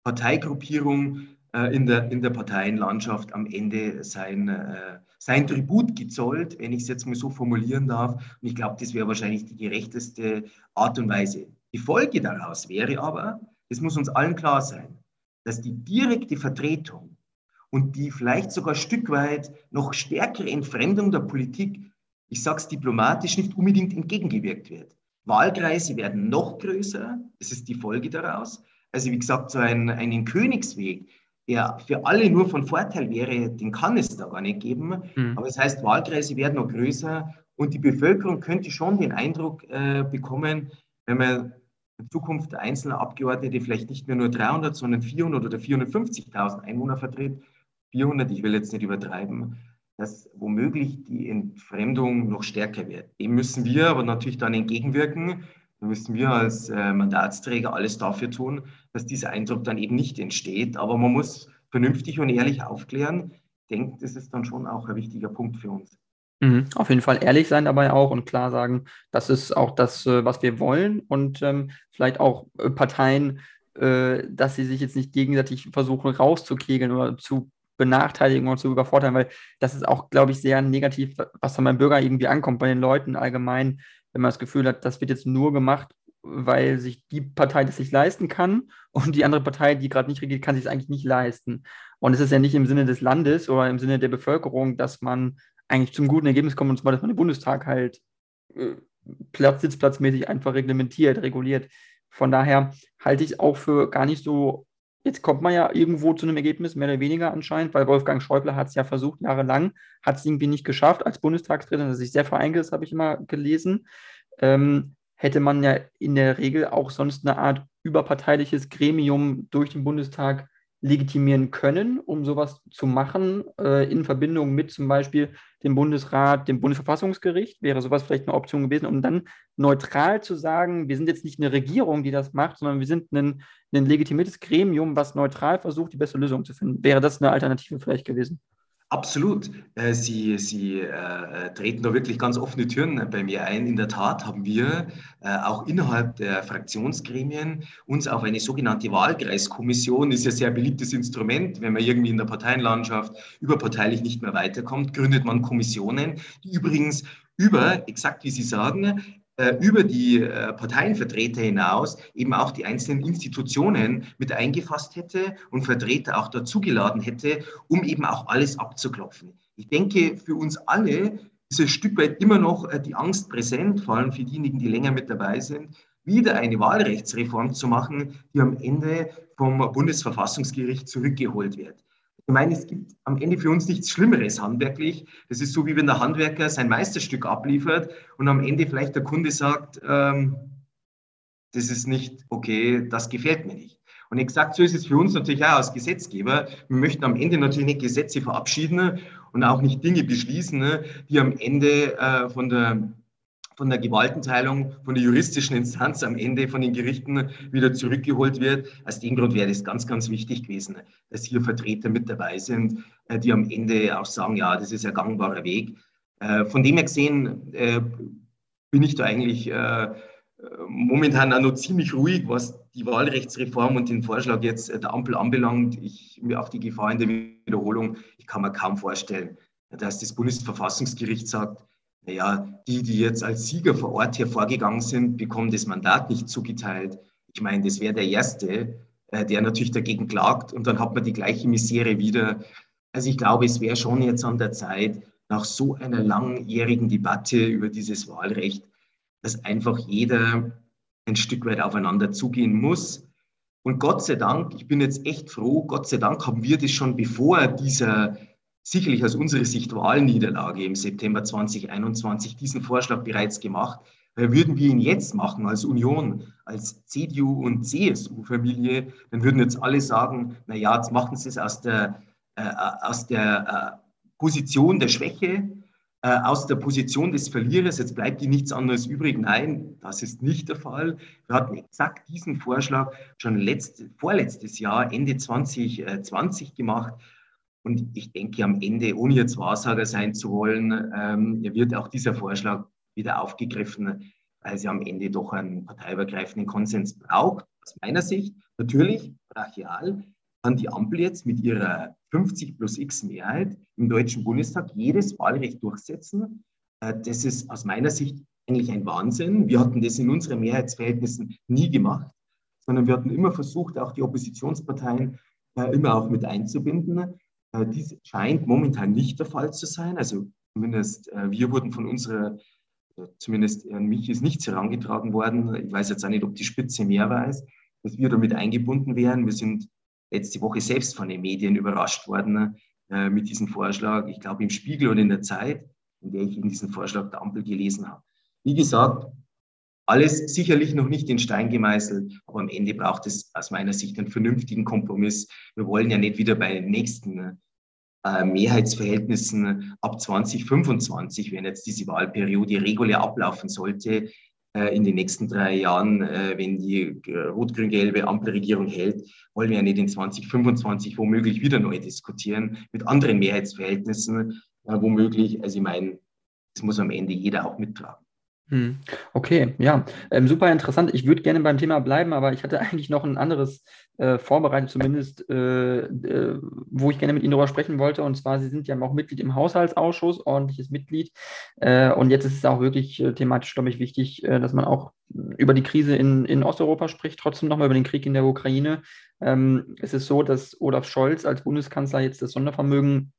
Parteigruppierung äh, in, der, in der Parteienlandschaft am Ende sein, äh, sein Tribut gezollt, wenn ich es jetzt mal so formulieren darf. Und ich glaube, das wäre wahrscheinlich die gerechteste Art und Weise. Die Folge daraus wäre aber, es muss uns allen klar sein, dass die direkte Vertretung und die vielleicht sogar ein Stück weit noch stärkere Entfremdung der Politik, ich sage es diplomatisch, nicht unbedingt entgegengewirkt wird. Wahlkreise werden noch größer, das ist die Folge daraus. Also wie gesagt, so ein, einen Königsweg, der für alle nur von Vorteil wäre, den kann es da gar nicht geben. Mhm. Aber das heißt, Wahlkreise werden noch größer und die Bevölkerung könnte schon den Eindruck äh, bekommen, wenn man in Zukunft einzelne Abgeordnete vielleicht nicht mehr nur 300, sondern 400 oder 450.000 Einwohner vertritt, 400, ich will jetzt nicht übertreiben, dass womöglich die Entfremdung noch stärker wird. Dem müssen wir aber natürlich dann entgegenwirken. Da müssen wir als äh, Mandatsträger alles dafür tun, dass dieser Eindruck dann eben nicht entsteht. Aber man muss vernünftig und ehrlich aufklären. Ich denke, das ist dann schon auch ein wichtiger Punkt für uns. Mhm, auf jeden Fall ehrlich sein dabei auch und klar sagen, das ist auch das, äh, was wir wollen und ähm, vielleicht auch äh, Parteien, äh, dass sie sich jetzt nicht gegenseitig versuchen rauszukegeln oder zu benachteiligen oder zu überfordern, weil das ist auch, glaube ich, sehr negativ, was dann beim Bürger irgendwie ankommt, bei den Leuten allgemein, wenn man das Gefühl hat, das wird jetzt nur gemacht, weil sich die Partei das sich leisten kann und die andere Partei, die gerade nicht regiert, kann sich es eigentlich nicht leisten. Und es ist ja nicht im Sinne des Landes oder im Sinne der Bevölkerung, dass man eigentlich zum guten Ergebnis kommen, und zwar, dass man den Bundestag halt äh, Platz, sitzplatzmäßig einfach reglementiert, reguliert. Von daher halte ich es auch für gar nicht so, jetzt kommt man ja irgendwo zu einem Ergebnis, mehr oder weniger anscheinend, weil Wolfgang Schäuble hat es ja versucht, jahrelang, hat es irgendwie nicht geschafft als Bundestagstrainer, dass sich sehr vereingesetzt, habe ich immer gelesen. Ähm, hätte man ja in der Regel auch sonst eine Art überparteiliches Gremium durch den Bundestag legitimieren können, um sowas zu machen, äh, in Verbindung mit zum Beispiel dem Bundesrat, dem Bundesverfassungsgericht, wäre sowas vielleicht eine Option gewesen, um dann neutral zu sagen, wir sind jetzt nicht eine Regierung, die das macht, sondern wir sind ein, ein legitimiertes Gremium, was neutral versucht, die beste Lösung zu finden. Wäre das eine Alternative vielleicht gewesen? Absolut. Äh, Sie, Sie äh, treten da wirklich ganz offene Türen bei mir ein. In der Tat haben wir äh, auch innerhalb der Fraktionsgremien uns auf eine sogenannte Wahlkreiskommission, ist ja sehr beliebtes Instrument, wenn man irgendwie in der Parteienlandschaft überparteilich nicht mehr weiterkommt, gründet man Kommissionen, die übrigens über, exakt wie Sie sagen, über die äh, Parteienvertreter hinaus eben auch die einzelnen Institutionen mit eingefasst hätte und Vertreter auch dazugeladen hätte, um eben auch alles abzuklopfen. Ich denke, für uns alle ist ein Stück weit immer noch äh, die Angst präsent, vor allem für diejenigen, die länger mit dabei sind, wieder eine Wahlrechtsreform zu machen, die am Ende vom Bundesverfassungsgericht zurückgeholt wird. Ich meine, es gibt am Ende für uns nichts Schlimmeres handwerklich. Das ist so, wie wenn der Handwerker sein Meisterstück abliefert und am Ende vielleicht der Kunde sagt, ähm, das ist nicht okay, das gefällt mir nicht. Und exakt so ist es für uns natürlich auch als Gesetzgeber. Wir möchten am Ende natürlich nicht Gesetze verabschieden und auch nicht Dinge beschließen, die am Ende äh, von der von der Gewaltenteilung, von der juristischen Instanz am Ende von den Gerichten wieder zurückgeholt wird. Aus dem Grund wäre es ganz, ganz wichtig gewesen, dass hier Vertreter mit dabei sind, äh, die am Ende auch sagen, ja, das ist ein gangbarer Weg. Äh, von dem her gesehen äh, bin ich da eigentlich momentan auch noch ziemlich ruhig, was die Wahlrechtsreform und den Vorschlag jetzt der Ampel anbelangt. Ich mir auf die Gefahr in der Wiederholung, ich kann mir kaum vorstellen, dass das Bundesverfassungsgericht sagt, naja, die, die jetzt als Sieger vor Ort hervorgegangen sind, bekommen das Mandat nicht zugeteilt. Ich meine, das wäre der Erste, äh, der natürlich dagegen klagt und dann hat man die gleiche Misere wieder. Also ich glaube, es wäre schon jetzt an der Zeit, nach so einer langjährigen Debatte über dieses Wahlrecht, dass einfach jeder ein Stück weit aufeinander zugehen muss. Und Gott sei Dank, ich bin jetzt echt froh, Gott sei Dank haben wir das schon bevor dieser sicherlich aus unserer Sicht Wahlniederlage im September 2021 diesen Vorschlag bereits gemacht. Würden wir ihn jetzt machen als Union, als CDU und CSU-Familie, dann würden jetzt alle sagen, na ja, jetzt machen sie es aus der, äh, aus der äh, Position der Schwäche. äh, aus der Position des Verlierers, jetzt bleibt ihnen nichts anderes übrig. Nein, das ist nicht der Fall. Wir hatten exakt diesen Vorschlag schon letzte, vorletztes Jahr, Ende 2020 gemacht. Und ich denke, am Ende, ohne jetzt Wahrsager sein zu wollen, ähm, wird auch dieser Vorschlag wieder aufgegriffen, weil sie am Ende doch einen parteiübergreifenden Konsens braucht. Aus meiner Sicht natürlich brachial kann die Ampel jetzt mit ihrer 50 plus X Mehrheit im Deutschen Bundestag jedes Wahlrecht durchsetzen. Äh, das ist aus meiner Sicht eigentlich ein Wahnsinn. Wir hatten das in unseren Mehrheitsverhältnissen nie gemacht, sondern wir hatten immer versucht, auch die Oppositionsparteien äh, immer auch mit einzubinden. Äh, dies scheint momentan nicht der Fall zu sein. Also zumindest wir wurden von unserer, zumindest an mich ist nichts herangetragen worden. Ich weiß jetzt auch nicht, ob die Spitze mehr weiß, dass wir damit eingebunden wären. Wir sind letzte Woche selbst von den Medien überrascht worden äh, mit diesem Vorschlag. Ich glaube im Spiegel und in der Zeit, in der ich eben diesen Vorschlag der Ampel gelesen habe. Wie gesagt, alles sicherlich noch nicht in Stein gemeißelt, aber am Ende braucht es aus meiner Sicht einen vernünftigen Kompromiss. Wir wollen ja nicht wieder bei den nächsten äh, Mehrheitsverhältnissen ab 2025, wenn jetzt diese Wahlperiode regulär ablaufen sollte, äh, in den nächsten drei Jahren, äh, wenn die äh, rot-grün-gelbe Ampelregierung hält, wollen wir ja nicht in 2025 womöglich wieder neu diskutieren mit anderen Mehrheitsverhältnissen, womöglich. Also ich meine, das muss am Ende jeder auch mittragen. Hm. Okay, ja, ähm, super interessant. Ich würde gerne beim Thema bleiben, aber ich hatte eigentlich noch ein anderes äh, vorbereitet, zumindest, äh, äh, wo ich gerne mit Ihnen darüber sprechen wollte. Und zwar, Sie sind ja auch Mitglied im Haushaltsausschuss, ordentliches Mitglied. Äh, und jetzt ist es auch wirklich äh, thematisch, glaube ich, wichtig, äh, dass man auch über die Krise in, in Osteuropa spricht, trotzdem nochmal über den Krieg in der Ukraine. Ähm, es ist so, dass Olaf Scholz als Bundeskanzler jetzt das Sondervermögen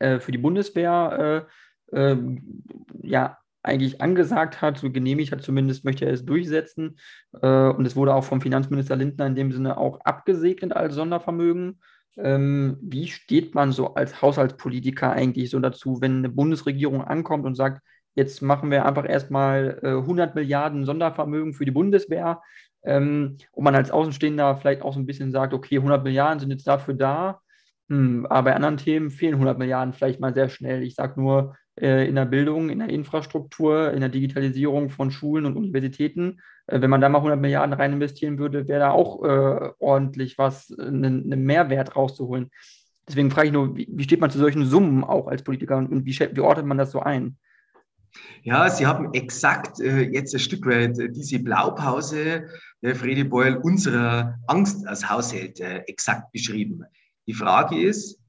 für die Bundeswehr ja, eigentlich angesagt hat, so genehmigt hat, zumindest möchte er es durchsetzen. Äh, und es wurde auch vom Finanzminister Lindner in dem Sinne auch abgesegnet als Sondervermögen. Ähm, wie steht man so als Haushaltspolitiker eigentlich so dazu, wenn eine Bundesregierung ankommt und sagt, jetzt machen wir einfach erstmal äh, 100 Milliarden Sondervermögen für die Bundeswehr ähm, und man als Außenstehender vielleicht auch so ein bisschen sagt, okay, 100 Milliarden sind jetzt dafür da, hm, aber bei anderen Themen fehlen 100 Milliarden vielleicht mal sehr schnell. Ich sage nur, äh, in der Bildung, in der Infrastruktur, in der Digitalisierung von Schulen und Universitäten. Äh, wenn man da mal 100 Milliarden rein investieren würde, wäre da auch äh, ordentlich was, einen ne Mehrwert rauszuholen. Deswegen frage ich nur, wie, wie, steht man zu solchen Summen auch als Politiker und, und wie, wie ordnet man das so ein? Ja, Sie haben exakt äh, jetzt ein Stück weit diese Blaupause, der Fredi Beul, unserer Angst als Haushalt äh, exakt beschrieben. Die Frage ist,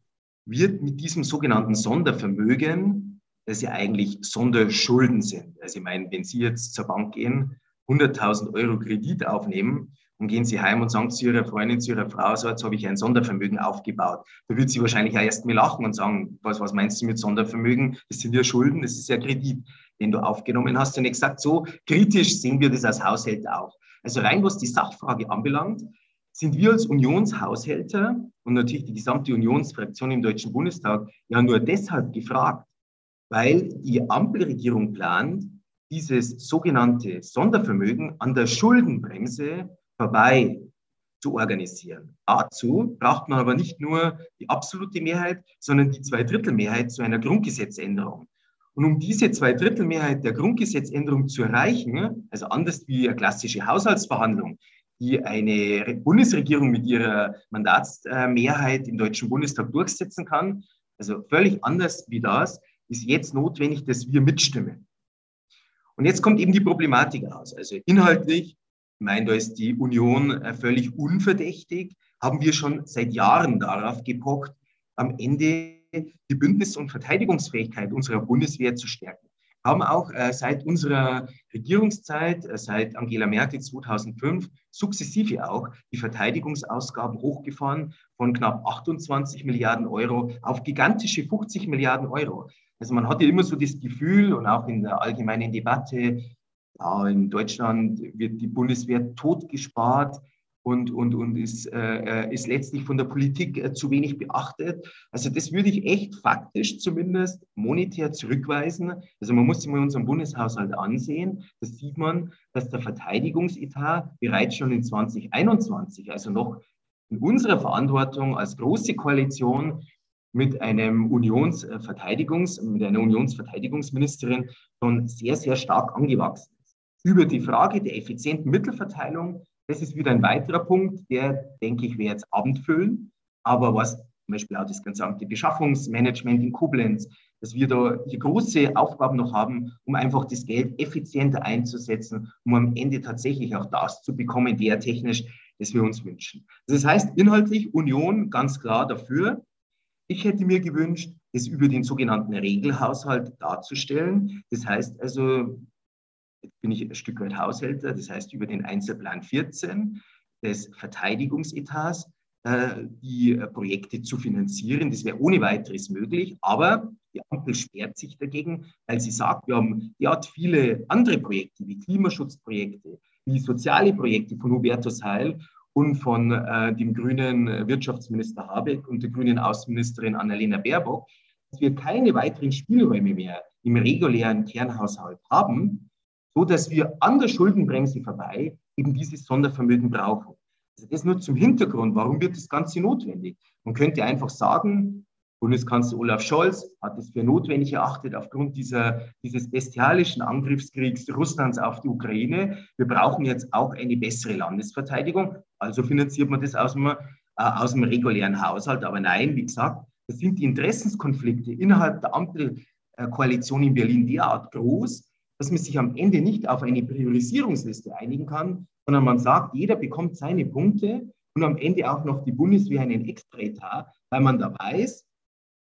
wird mit diesem sogenannten Sondervermögen dass sie eigentlich Sonderschulden sind. Also ich meine, wenn Sie jetzt zur Bank gehen, 100.000 Euro Kredit aufnehmen und gehen Sie heim und sagen zu Ihrer Freundin, zu Ihrer Frau, so jetzt habe ich ein Sondervermögen aufgebaut. Da wird sie wahrscheinlich auch erst mal lachen und sagen, was, was meinst du mit Sondervermögen? Das sind ja Schulden, das ist ja Kredit, den du aufgenommen hast. Und exakt so kritisch sehen wir das als Haushälter auch. Also rein was die Sachfrage anbelangt, sind wir als Unionshaushälter und natürlich die gesamte Unionsfraktion im Deutschen Bundestag ja nur deshalb gefragt, weil die Ampelregierung plant, dieses sogenannte Sondervermögen an der Schuldenbremse vorbei zu organisieren. Dazu braucht man aber nicht nur die absolute Mehrheit, sondern die Zweidrittelmehrheit zu einer Grundgesetzänderung. Und um diese Zweidrittelmehrheit der Grundgesetzänderung zu erreichen, also anders wie eine klassische Haushaltsverhandlung, die eine Bundesregierung mit ihrer Mandatsmehrheit im Deutschen Bundestag durchsetzen kann, also völlig anders wie das, ist jetzt notwendig, dass wir mitstimmen. Und jetzt kommt eben die Problematik raus. Also inhaltlich, ich meine, da ist die Union äh, völlig unverdächtig, haben wir schon seit Jahren darauf gepocht, am Ende die Bündnis- und Verteidigungsfähigkeit unserer Bundeswehr zu stärken. Wir haben auch äh, seit unserer Regierungszeit, äh, seit Angela Merkel 2005, sukzessive auch die Verteidigungsausgaben hochgefahren von knapp 28 Milliarden Euro auf gigantische 50 Milliarden Euro. Also man hatte immer so das Gefühl und auch in der allgemeinen Debatte, ja, in Deutschland wird die Bundeswehr totgespart und, und, und ist, äh, ist letztlich von der Politik äh, zu wenig beachtet. Also das würde ich echt faktisch zumindest monetär zurückweisen. Also man muss sich mal unseren Bundeshaushalt ansehen. Da sieht man, dass der Verteidigungsetat bereits schon in 2021, also noch in unserer Verantwortung als große Koalition, mit einem Unionsverteidigungs, mit einer Unionsverteidigungsministerin schon sehr, sehr stark angewachsen ist. Über die Frage der effizienten Mittelverteilung, das ist wieder ein weiterer Punkt, der, denke ich, wäre jetzt abendfüllend. Aber was zum Beispiel auch das gesamte Beschaffungsmanagement in Koblenz, dass wir da hier große Aufgaben noch haben, um einfach das Geld effizienter einzusetzen, um am Ende tatsächlich auch das zu bekommen, der technisch, das wir uns wünschen. Das heißt, inhaltlich Union ganz klar dafür, ich hätte mir gewünscht, es über den sogenannten Regelhaushalt darzustellen. Das heißt also, jetzt bin ich ein Stück weit Haushälter, das heißt über den Einzelplan 14 des Verteidigungsetats äh, die Projekte zu finanzieren. Das wäre ohne weiteres möglich, aber die Ampel sperrt sich dagegen, weil sie sagt, wir haben, die hat viele andere Projekte wie Klimaschutzprojekte, wie soziale Projekte von Hubertus Heil und von äh, dem grünen Wirtschaftsminister Habeck und der grünen Außenministerin Annalena Baerbock, dass wir keine weiteren Spielräume mehr im regulären Kernhaushalt haben, so dass wir an der Schuldenbremse vorbei eben dieses Sondervermögen brauchen. Also das nur zum Hintergrund. Warum wird das Ganze notwendig? Man könnte einfach sagen, Bundeskanzler Olaf Scholz hat es für notwendig erachtet, aufgrund dieser, dieses bestialischen Angriffskriegs Russlands auf die Ukraine. Wir brauchen jetzt auch eine bessere Landesverteidigung. Also finanziert man das aus dem, äh, aus dem regulären Haushalt. Aber nein, wie gesagt, das sind die Interessenskonflikte innerhalb der Ampelkoalition in Berlin derart groß, dass man sich am Ende nicht auf eine Priorisierungsliste einigen kann, sondern man sagt, jeder bekommt seine Punkte und am Ende auch noch die Bundeswehr einen Extraetat, weil man da weiß,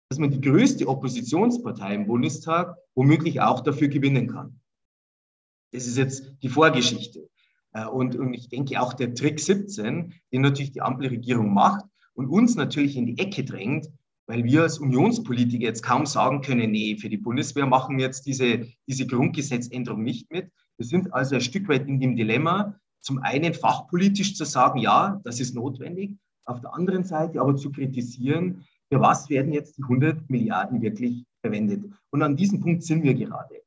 dass man die größte Oppositionspartei im Bundestag womöglich auch dafür gewinnen kann. Das ist jetzt die Vorgeschichte. Äh, und, und ich denke auch der Trick 17, den natürlich die Ampelregierung macht und uns natürlich in die Ecke drängt, weil wir als Unionspolitiker jetzt kaum sagen können, nee, für die Bundeswehr machen wir jetzt diese, diese Grundgesetzänderung nicht mit. Wir sind also ein Stück weit in dem Dilemma, zum einen fachpolitisch zu sagen, ja, das ist notwendig, auf der anderen Seite aber zu kritisieren, für was werden jetzt die 100 Milliarden wirklich verwendet? Und an diesem Punkt sind wir gerade.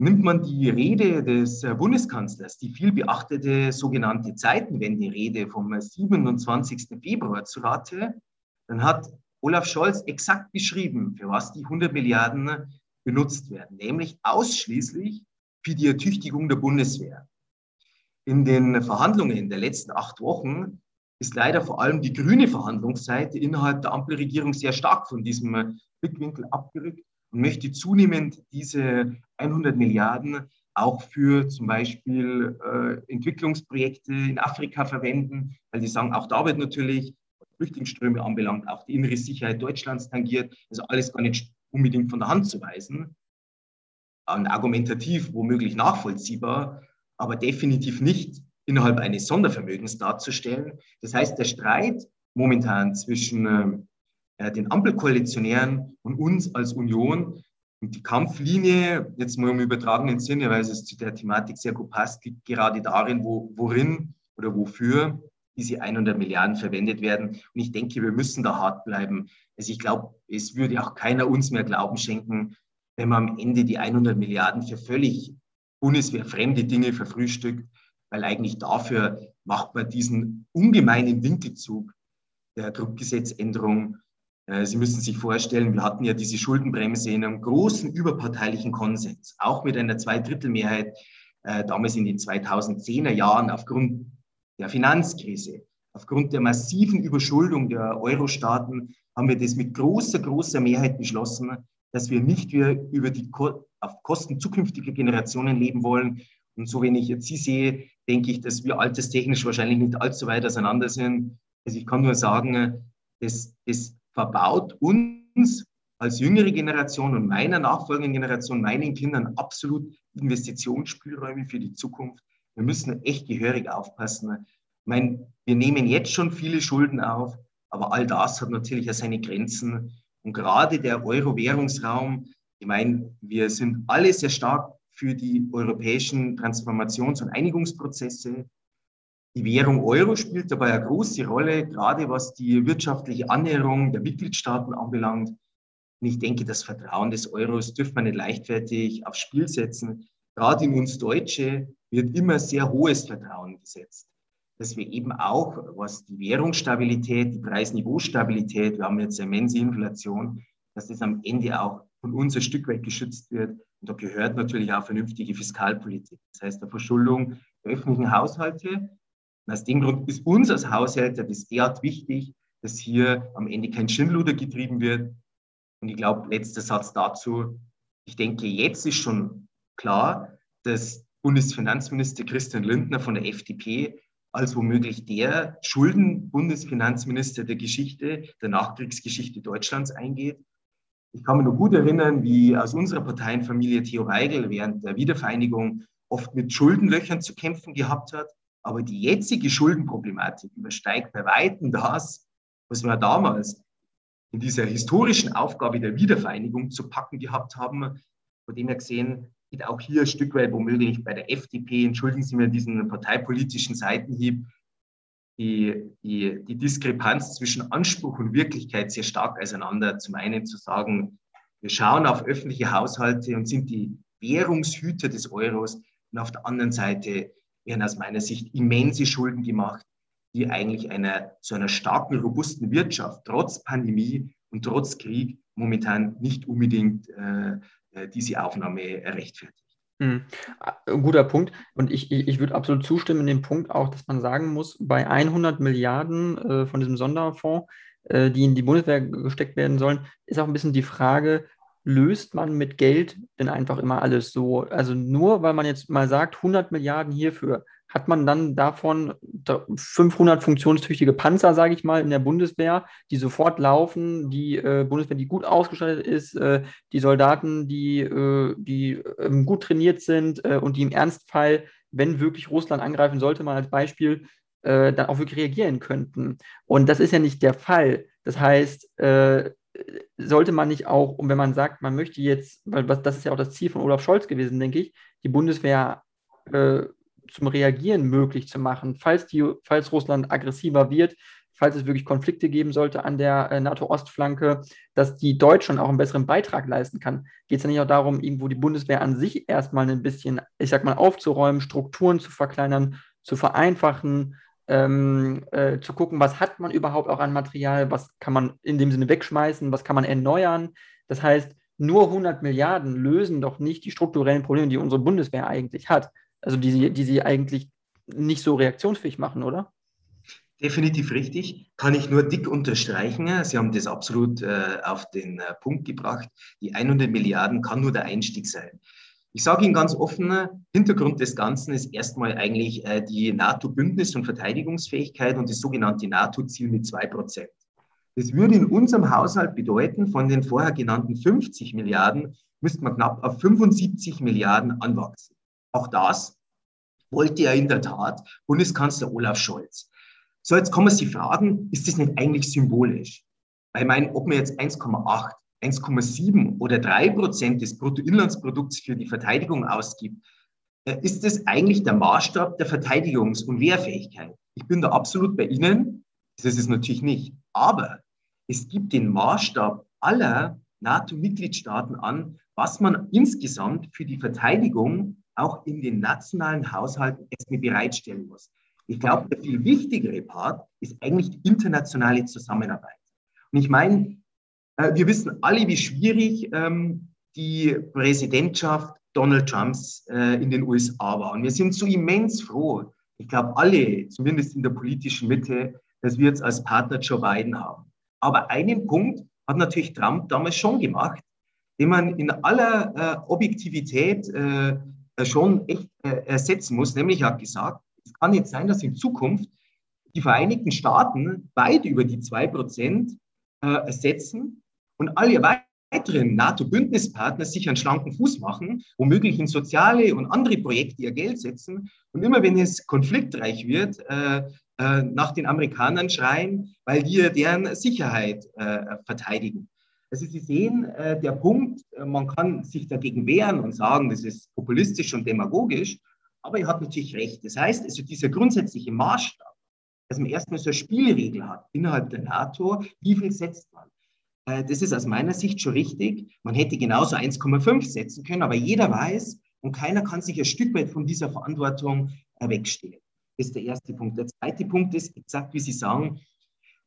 Nimmt man die Rede des äh, Bundeskanzlers, die viel beachtete sogenannte Zeitenwende-Rede vom 27. Februar zu Rate, dann hat Olaf Scholz exakt beschrieben, für was die 100 Milliarden benutzt werden, nämlich ausschließlich für die Ertüchtigung der Bundeswehr. In den Verhandlungen der letzten acht Wochen ist leider vor allem die grüne Verhandlungsseite innerhalb der Ampelregierung sehr stark von diesem Blickwinkel abgerückt und möchte zunehmend diese 100 Milliarden auch für zum Beispiel äh, Entwicklungsprojekte in Afrika verwenden, weil die sagen, auch da wird natürlich, Flüchtlingsströme anbelangt, auch die innere Sicherheit Deutschlands tangiert, also alles gar nicht unbedingt von der Hand zu weisen. Und argumentativ womöglich nachvollziehbar, aber definitiv nicht innerhalb eines Sondervermögens darzustellen. Das heißt, der Streit momentan zwischen äh, äh, den Ampelkoalitionären und uns als Union und die Kampflinie, jetzt mal im übertragenen Sinne, weil es zu der Thematik sehr gut passt, liegt gerade darin, wo, worin oder wofür diese 100 Milliarden verwendet werden. Und ich denke, wir müssen da hart bleiben. Also ich glaube, es würde auch keiner uns mehr Glauben schenken, wenn man am Ende die 100 Milliarden für völlig bundeswehrfremde Dinge verfrühstückt weil eigentlich dafür macht man diesen ungemeinen Winkelzug der Grundgesetzänderung. Äh, Sie müssen sich vorstellen, wir hatten ja diese Schuldenbremse in einem großen überparteilichen Konsens, auch mit einer Zweidrittelmehrheit äh, damals in den 2010er Jahren aufgrund der Finanzkrise, aufgrund der massiven Überschuldung der Euro-Staaten haben wir das mit großer, großer Mehrheit beschlossen, dass wir nicht mehr über die auf Kosten zukünftiger Generationen leben wollen. Und so, wenn ich jetzt Sie sehe, denke ich, dass wir alterstechnisch wahrscheinlich nicht allzu weit auseinander sind. Also ich kann nur sagen, das, das verbaut uns als jüngere Generation und meiner nachfolgenden Generation, meinen Kindern absolut Investitionsspielräume für die Zukunft. Wir müssen echt gehörig aufpassen. Ich meine, wir nehmen jetzt schon viele Schulden auf, aber all das hat natürlich auch seine Grenzen. Und gerade der Euro-Währungsraum, ich meine, wir sind alle sehr stark für die europäischen Transformations- und Einigungsprozesse. Die Währung Euro spielt dabei eine große Rolle, gerade was die wirtschaftliche Annäherung der Mitgliedstaaten anbelangt. Und ich denke, das Vertrauen des Euros dürfen wir nicht leichtfertig aufs Spiel setzen. Gerade in uns Deutsche wird immer sehr hohes Vertrauen gesetzt. dass wir eben auch, was die Währungsstabilität, die Preisniveaustabilität, wir haben jetzt immense Inflation, dass das am Ende auch von uns ein Stück weit geschützt wird. Und da gehört natürlich auch vernünftige Fiskalpolitik. Das heißt, der Verschuldung der öffentlichen Haushalte. Und aus dem Grund ist uns als Haushälter das derart wichtig, dass hier am Ende kein Schindluder getrieben wird. Und ich glaube, letzter Satz dazu. Ich denke, jetzt ist schon klar, dass Bundesfinanzminister Christian Lindner von der FDP als womöglich der Schuldenbundesfinanzminister der Geschichte, der Nachkriegsgeschichte Deutschlands eingeht. Ich kann mich noch gut erinnern, wie aus unserer Parteienfamilie Theo Weigel während der Wiedervereinigung oft mit Schuldenlöchern zu kämpfen gehabt hat. Aber die jetzige Schuldenproblematik übersteigt bei Weitem das, was wir damals in dieser historischen Aufgabe der Wiedervereinigung zu packen gehabt haben. Von dem her gesehen geht auch hier ein Stück weit womöglich bei der FDP, entschuldigen Sie mir diesen parteipolitischen Seitenhieb, die, die, die Diskrepanz zwischen Anspruch und Wirklichkeit sehr stark auseinander. Zum einen zu sagen, wir schauen auf öffentliche Haushalte und sind die Währungshüter des Euros. Und auf der anderen Seite werden aus meiner Sicht immense Schulden gemacht, die eigentlich einer, zu einer starken, robusten Wirtschaft trotz Pandemie und trotz Krieg momentan nicht unbedingt äh, äh, diese Aufnahme rechtfertigt. Mhm. Guter Punkt. Und ich, ich, ich würde absolut zustimmen in dem Punkt auch, dass man sagen muss, bei 100 Milliarden äh, von diesem Sonderfonds, äh, die in die Bundeswehr gesteckt werden sollen, ist auch ein bisschen die Frage, löst man mit Geld denn einfach immer alles so? Also nur weil man jetzt mal sagt, 100 Milliarden hierfür, hat man dann davon 500 funktionstüchtige Panzer, sage ich mal, in der Bundeswehr, die sofort laufen, die äh, Bundeswehr, die gut ausgestattet ist, äh, die Soldaten, die, äh, die ähm, gut trainiert sind äh, und die im Ernstfall, wenn wirklich Russland angreifen sollte, mal als Beispiel, äh, dann auch wirklich reagieren könnten. Und das ist ja nicht der Fall. Das heißt, äh, sollte man nicht auch, und wenn man sagt, man möchte jetzt, weil das ist ja auch das Ziel von Olaf Scholz gewesen, denke ich, die Bundeswehr zum Reagieren möglich zu machen, falls, die, falls Russland aggressiver wird, falls es wirklich Konflikte geben sollte an der äh, NATO-Ostflanke, dass die Deutschland auch einen besseren Beitrag leisten kann. Geht es ja nicht auch darum, irgendwo die Bundeswehr an sich erstmal ein bisschen, ich sag mal, aufzuräumen, Strukturen zu verkleinern, zu vereinfachen, ähm, äh, zu gucken, was hat man überhaupt auch an Material, was kann man in dem Sinne wegschmeißen, was kann man erneuern. Das heißt, nur 100 Milliarden lösen doch nicht die strukturellen Probleme, die unsere Bundeswehr eigentlich hat also die, die sie eigentlich nicht so reaktionsfähig machen, oder? Definitiv richtig, kann ich nur dick unterstreichen. Sie haben das absolut äh, auf den äh, Punkt gebracht. Die 100 Milliarden kann nur der Einstieg sein. Ich sage Ihnen ganz offen, Hintergrund des Ganzen ist erstmal eigentlich äh, die NATO-Bündnis- und Verteidigungsfähigkeit und das sogenannte NATO-Ziel mit 2 Prozent. Das würde in unserem Haushalt bedeuten, von den vorher genannten 50 Milliarden müsste man knapp auf 75 Milliarden anwachsen. Auch das wollte ja in der Tat Bundeskanzler Olaf Scholz. So, jetzt man sich fragen, ist das nicht eigentlich symbolisch? Weil ich meine, ob man jetzt 1,8, 1,7 oder 3 Prozent des Bruttoinlandsprodukts für die Verteidigung ausgibt, äh, ist das eigentlich der Maßstab der Verteidigungs- und Wehrfähigkeit? Ich bin da absolut bei Ihnen. Das ist es natürlich nicht. Aber es gibt den Maßstab aller NATO-Mitgliedstaaten an, was man insgesamt für die Verteidigung auch in den nationalen Haushalten erstmal bereitstellen muss. Ich glaube, der viel wichtigere Part ist eigentlich die internationale Zusammenarbeit. Und ich meine, äh, wir wissen alle, wie schwierig ähm, die Präsidentschaft Donald Trumps äh, in den USA war. Und wir sind so immens froh, ich glaube alle, zumindest in der politischen Mitte, dass wir jetzt als Partner Joe Biden haben. Aber einen Punkt hat natürlich Trump damals schon gemacht, den man in aller äh, Objektivität schon echt äh, ersetzen muss. Nämlich hat gesagt, es kann nicht sein, dass in Zukunft die Vereinigten Staaten weit über die 2% äh, ersetzen und alle weiteren NATO-Bündnispartner sich einen schlanken Fuß machen, womöglich in soziale und andere Projekte ihr Geld setzen und immer wenn es konfliktreich wird, äh, äh, nach den Amerikanern schreien, weil wir deren Sicherheit äh, verteidigen. Also Sie sehen, äh, der Punkt, äh, man kann sich dagegen wehren und sagen, das ist populistisch und demagogisch, aber er hat natürlich recht. Das heißt, also dieser grundsätzliche Maßstab, dass man erstmal so eine Spielregel hat innerhalb der NATO, wie viel setzt man? Äh, das ist aus meiner Sicht schon richtig. Man hätte genauso 1,5 setzen können, aber jeder weiß und keiner kann sich ein Stück weit von dieser Verantwortung wegstehen. Das ist der erste Punkt. Der zweite Punkt ist, exakt wie Sie sagen,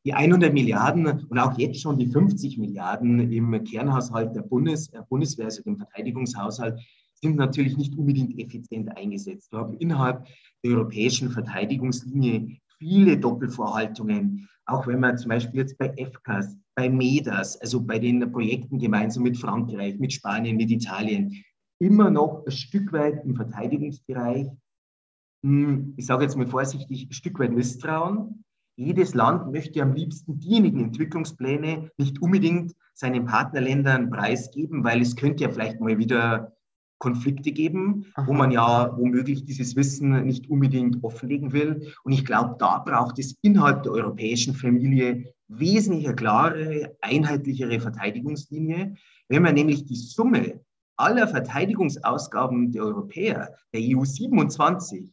die 100 Milliarden und auch jetzt schon die 50 Milliarden im Kernhaushalt der Bundes, äh, Bundeswehr, also dem Verteidigungshaushalt, sind natürlich nicht unbedingt effizient eingesetzt. Wir haben innerhalb der europäischen Verteidigungslinie viele Doppelvorhaltungen, auch wenn man zum Beispiel jetzt bei FCAS, bei MEDAS, also bei den Projekten gemeinsam mit Frankreich, mit Spanien, mit Italien, immer noch ein Stück weit im Verteidigungsbereich, hm, ich sage jetzt mal vorsichtig, ein Stück weit Misstrauen. Jedes Land möchte am liebsten diejenigen Entwicklungspläne nicht unbedingt seinen Partnerländern preisgeben, weil es könnte ja vielleicht mal wieder Konflikte geben, Aha. wo man ja womöglich dieses Wissen nicht unbedingt offenlegen will. Und ich glaube, da braucht es innerhalb der europäischen Familie wesentlich klare, einheitlichere Verteidigungslinie. Wenn man nämlich die Summe aller Verteidigungsausgaben der Europäer, der EU 27,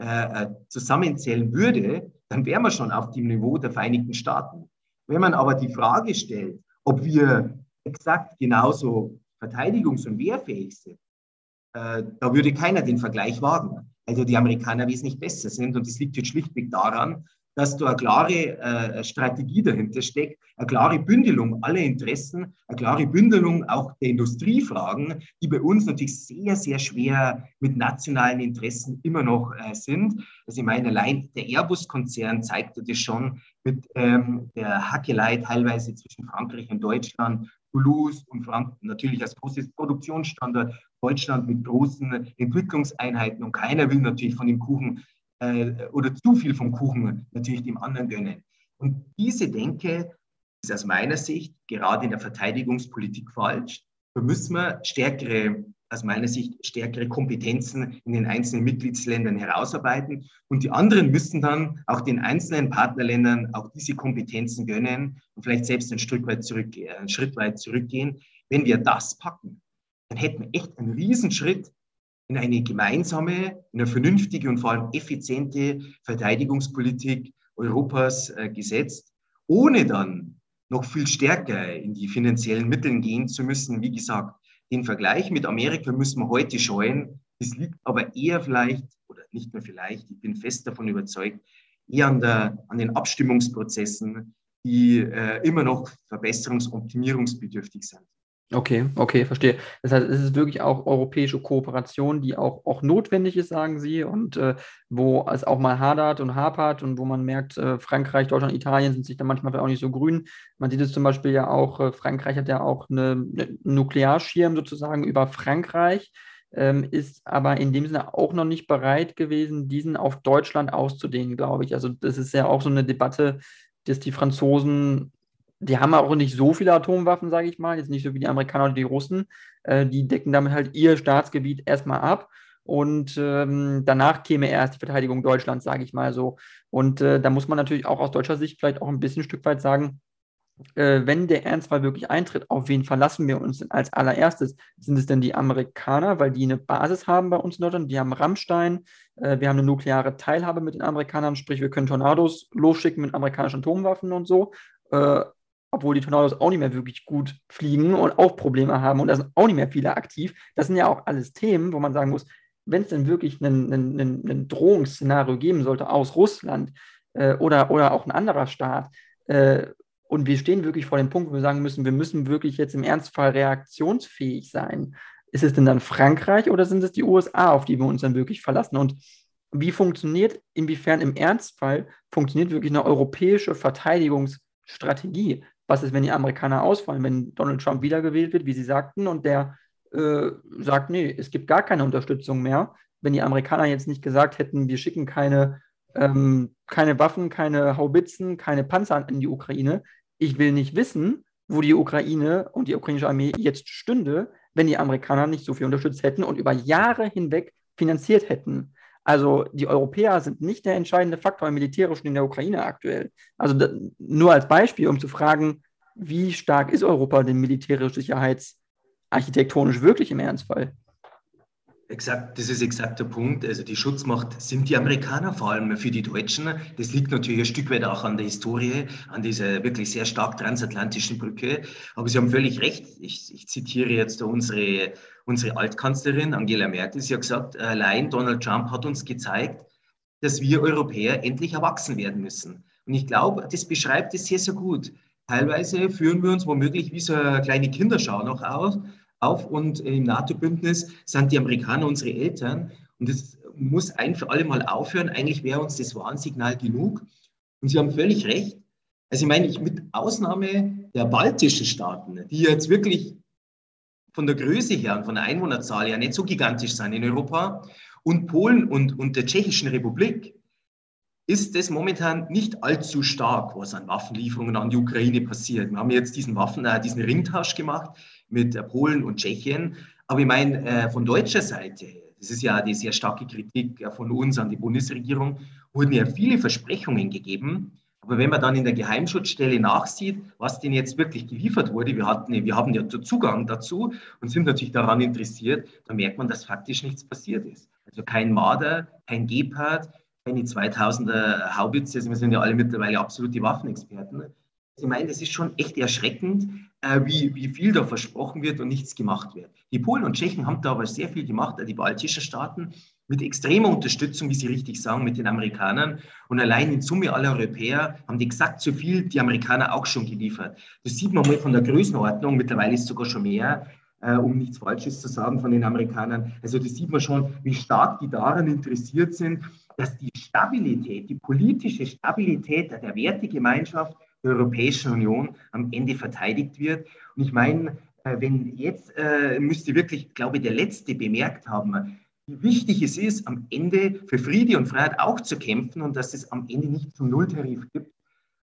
äh, äh, zusammenzählen würde, dann wären wir schon auf dem Niveau der Vereinigten Staaten. Wenn man aber die Frage stellt, ob wir exakt genauso verteidigungs- und wehrfähig sind, äh, da würde keiner den Vergleich wagen. Also die Amerikaner wesentlich besser sind und das liegt jetzt schlichtweg daran, dass da eine klare äh, Strategie dahinter steckt, eine klare Bündelung aller Interessen, eine klare Bündelung auch der Industriefragen, die bei uns natürlich sehr, sehr schwer mit nationalen Interessen immer noch äh, sind. Also ich meine, allein der Airbus-Konzern zeigte das schon mit ähm, der Hackelei teilweise zwischen Frankreich und Deutschland, Toulouse und Frankreich natürlich als großes Produktionsstandort, Deutschland mit großen Entwicklungseinheiten und keiner will natürlich von dem Kuchen äh, oder zu viel vom Kuchen natürlich dem anderen gönnen. Und diese Denke ist aus meiner Sicht gerade in der Verteidigungspolitik falsch. Da müssen wir stärkere, aus meiner Sicht, stärkere Kompetenzen in den einzelnen Mitgliedsländern herausarbeiten. Und die anderen müssen dann auch den einzelnen Partnerländern auch diese Kompetenzen gönnen und vielleicht selbst ein Stück weit zurück, einen Schritt weit zurückgehen. Wenn wir das packen, dann hätten wir echt einen Riesenschritt in eine gemeinsame, in eine vernünftige und vor allem effiziente Verteidigungspolitik Europas äh, gesetzt, ohne dann noch viel stärker in die finanziellen Mittel gehen zu müssen. Wie gesagt, den Vergleich mit Amerika müssen wir heute scheuen. Das liegt aber eher vielleicht, oder nicht nur vielleicht, ich bin fest davon überzeugt, eher an, der, an den Abstimmungsprozessen, die äh, immer noch verbesserungs- und optimierungsbedürftig sind. Okay, okay, verstehe. Das heißt, es ist wirklich auch europäische Kooperation, die auch, auch notwendig ist, sagen Sie, und äh, wo es auch mal hadert und hapert und wo man merkt, äh, Frankreich, Deutschland, Italien sind sich da manchmal auch nicht so grün. Man sieht es zum Beispiel ja auch, äh, Frankreich hat ja auch eine, eine Nuklearschirm sozusagen über Frankreich, ähm, ist aber in dem Sinne auch noch nicht bereit gewesen, diesen auf Deutschland auszudehnen, glaube ich. Also das ist ja auch so eine Debatte, dass die Franzosen die haben auch nicht so viele Atomwaffen, sage ich mal, jetzt nicht so wie die Amerikaner oder die Russen. Äh, die decken damit halt ihr Staatsgebiet erstmal ab und ähm, danach käme erst die Verteidigung Deutschlands, sage ich mal so. Und äh, da muss man natürlich auch aus deutscher Sicht vielleicht auch ein bisschen ein Stück weit sagen, äh, wenn der Ernstfall wirklich eintritt, auf wen verlassen wir uns denn als allererstes? Sind es denn die Amerikaner, weil die eine Basis haben bei uns in Deutschland? Die haben Rammstein, äh, wir haben eine nukleare Teilhabe mit den Amerikanern, sprich wir können Tornados losschicken mit amerikanischen Atomwaffen und so. Obwohl die Tornados auch nicht mehr wirklich gut fliegen und auch Probleme haben und da sind auch nicht mehr viele aktiv. Das sind ja auch alles Themen, wo man sagen muss, wenn es denn wirklich ein Drohungsszenario geben sollte aus Russland äh, oder, oder auch ein anderer Staat, äh, und wir stehen wirklich vor dem Punkt, wo wir sagen müssen, wir müssen wirklich jetzt im Ernstfall reaktionsfähig sein. Ist es denn dann Frankreich oder sind es die USA, auf die wir uns dann wirklich verlassen? Und wie funktioniert, inwiefern im Ernstfall funktioniert wirklich eine europäische Verteidigungsstrategie? Was ist, wenn die Amerikaner ausfallen, wenn Donald Trump wiedergewählt wird, wie Sie sagten, und der äh, sagt, nee, es gibt gar keine Unterstützung mehr. Wenn die Amerikaner jetzt nicht gesagt hätten, wir schicken keine, ähm, keine Waffen, keine Haubitzen, keine Panzer in die Ukraine, ich will nicht wissen, wo die Ukraine und die ukrainische Armee jetzt stünde, wenn die Amerikaner nicht so viel unterstützt hätten und über Jahre hinweg finanziert hätten. Also die Europäer sind nicht der entscheidende Faktor im Militärischen in der Ukraine aktuell. Also da, nur als Beispiel, um zu fragen, wie stark ist Europa denn militärisch sicherheitsarchitektonisch wirklich im Ernstfall? Exakt, das ist exakt der Punkt. Also die Schutzmacht sind die Amerikaner, vor allem für die Deutschen. Das liegt natürlich ein Stück weit auch an der Historie, an dieser wirklich sehr stark transatlantischen Brücke. Aber Sie haben völlig recht. Ich, ich zitiere jetzt unsere, unsere Altkanzlerin Angela Merkel. Sie hat gesagt, allein Donald Trump hat uns gezeigt, dass wir Europäer endlich erwachsen werden müssen. Und ich glaube, das beschreibt es sehr, sehr gut. Teilweise führen wir uns womöglich wie so eine kleine Kinderschau noch auf, auf und im NATO-Bündnis sind die Amerikaner unsere Eltern. Und das muss ein für alle Mal aufhören. Eigentlich wäre uns das Warnsignal genug. Und Sie haben völlig recht. Also ich meine, ich mit Ausnahme der baltischen Staaten, die jetzt wirklich von der Größe her und von der Einwohnerzahl her nicht so gigantisch sind in Europa, und Polen und, und der Tschechischen Republik, ist das momentan nicht allzu stark, was an Waffenlieferungen an die Ukraine passiert. Wir haben jetzt diesen Waffen, äh, diesen Ringtausch gemacht mit äh, Polen und Tschechien. Aber ich meine, äh, von deutscher Seite, das ist ja die sehr starke Kritik äh, von uns an die Bundesregierung, wurden ja viele Versprechungen gegeben. Aber wenn man dann in der Geheimschutzstelle nachsieht, was denn jetzt wirklich geliefert wurde, wir, hatten, wir haben ja Zugang dazu und sind natürlich daran interessiert, dann merkt man, dass faktisch nichts passiert ist. Also kein Marder, kein Gepard, keine 2000er Haubitze. Also wir sind ja alle mittlerweile absolute Waffenexperten. Ich meine, das ist schon echt erschreckend, äh, wie, wie viel da versprochen wird und nichts gemacht wird. Die Polen und Tschechen haben da aber sehr viel gemacht, die baltischen Staaten, mit extremer Unterstützung, wie Sie richtig sagen, mit den Amerikanern. Und allein in Summe aller Europäer haben die exakt so viel die Amerikaner auch schon geliefert. Das sieht man mal von der Größenordnung. Mittlerweile ist sogar schon mehr, äh, um nichts Falsches zu sagen von den Amerikanern. Also das sieht man schon, wie stark die daran interessiert sind, dass die Stabilität, die politische Stabilität der Wertegemeinschaft der Europäischen Union am Ende verteidigt wird. Und ich meine, äh, wenn jetzt äh, müsste wirklich, glaube ich, der Letzte bemerkt haben, wie wichtig es ist, am Ende für Friede und Freiheit auch zu kämpfen und dass es am Ende nicht zum Nulltarif gibt.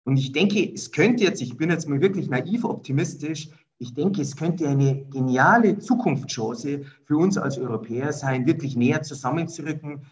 Und ich denke, es könnte jetzt, ich bin jetzt mal wirklich naiv optimistisch, ich denke, es könnte eine geniale Zukunftschance für uns als Europäer sein, wirklich näher zusammenzurücken,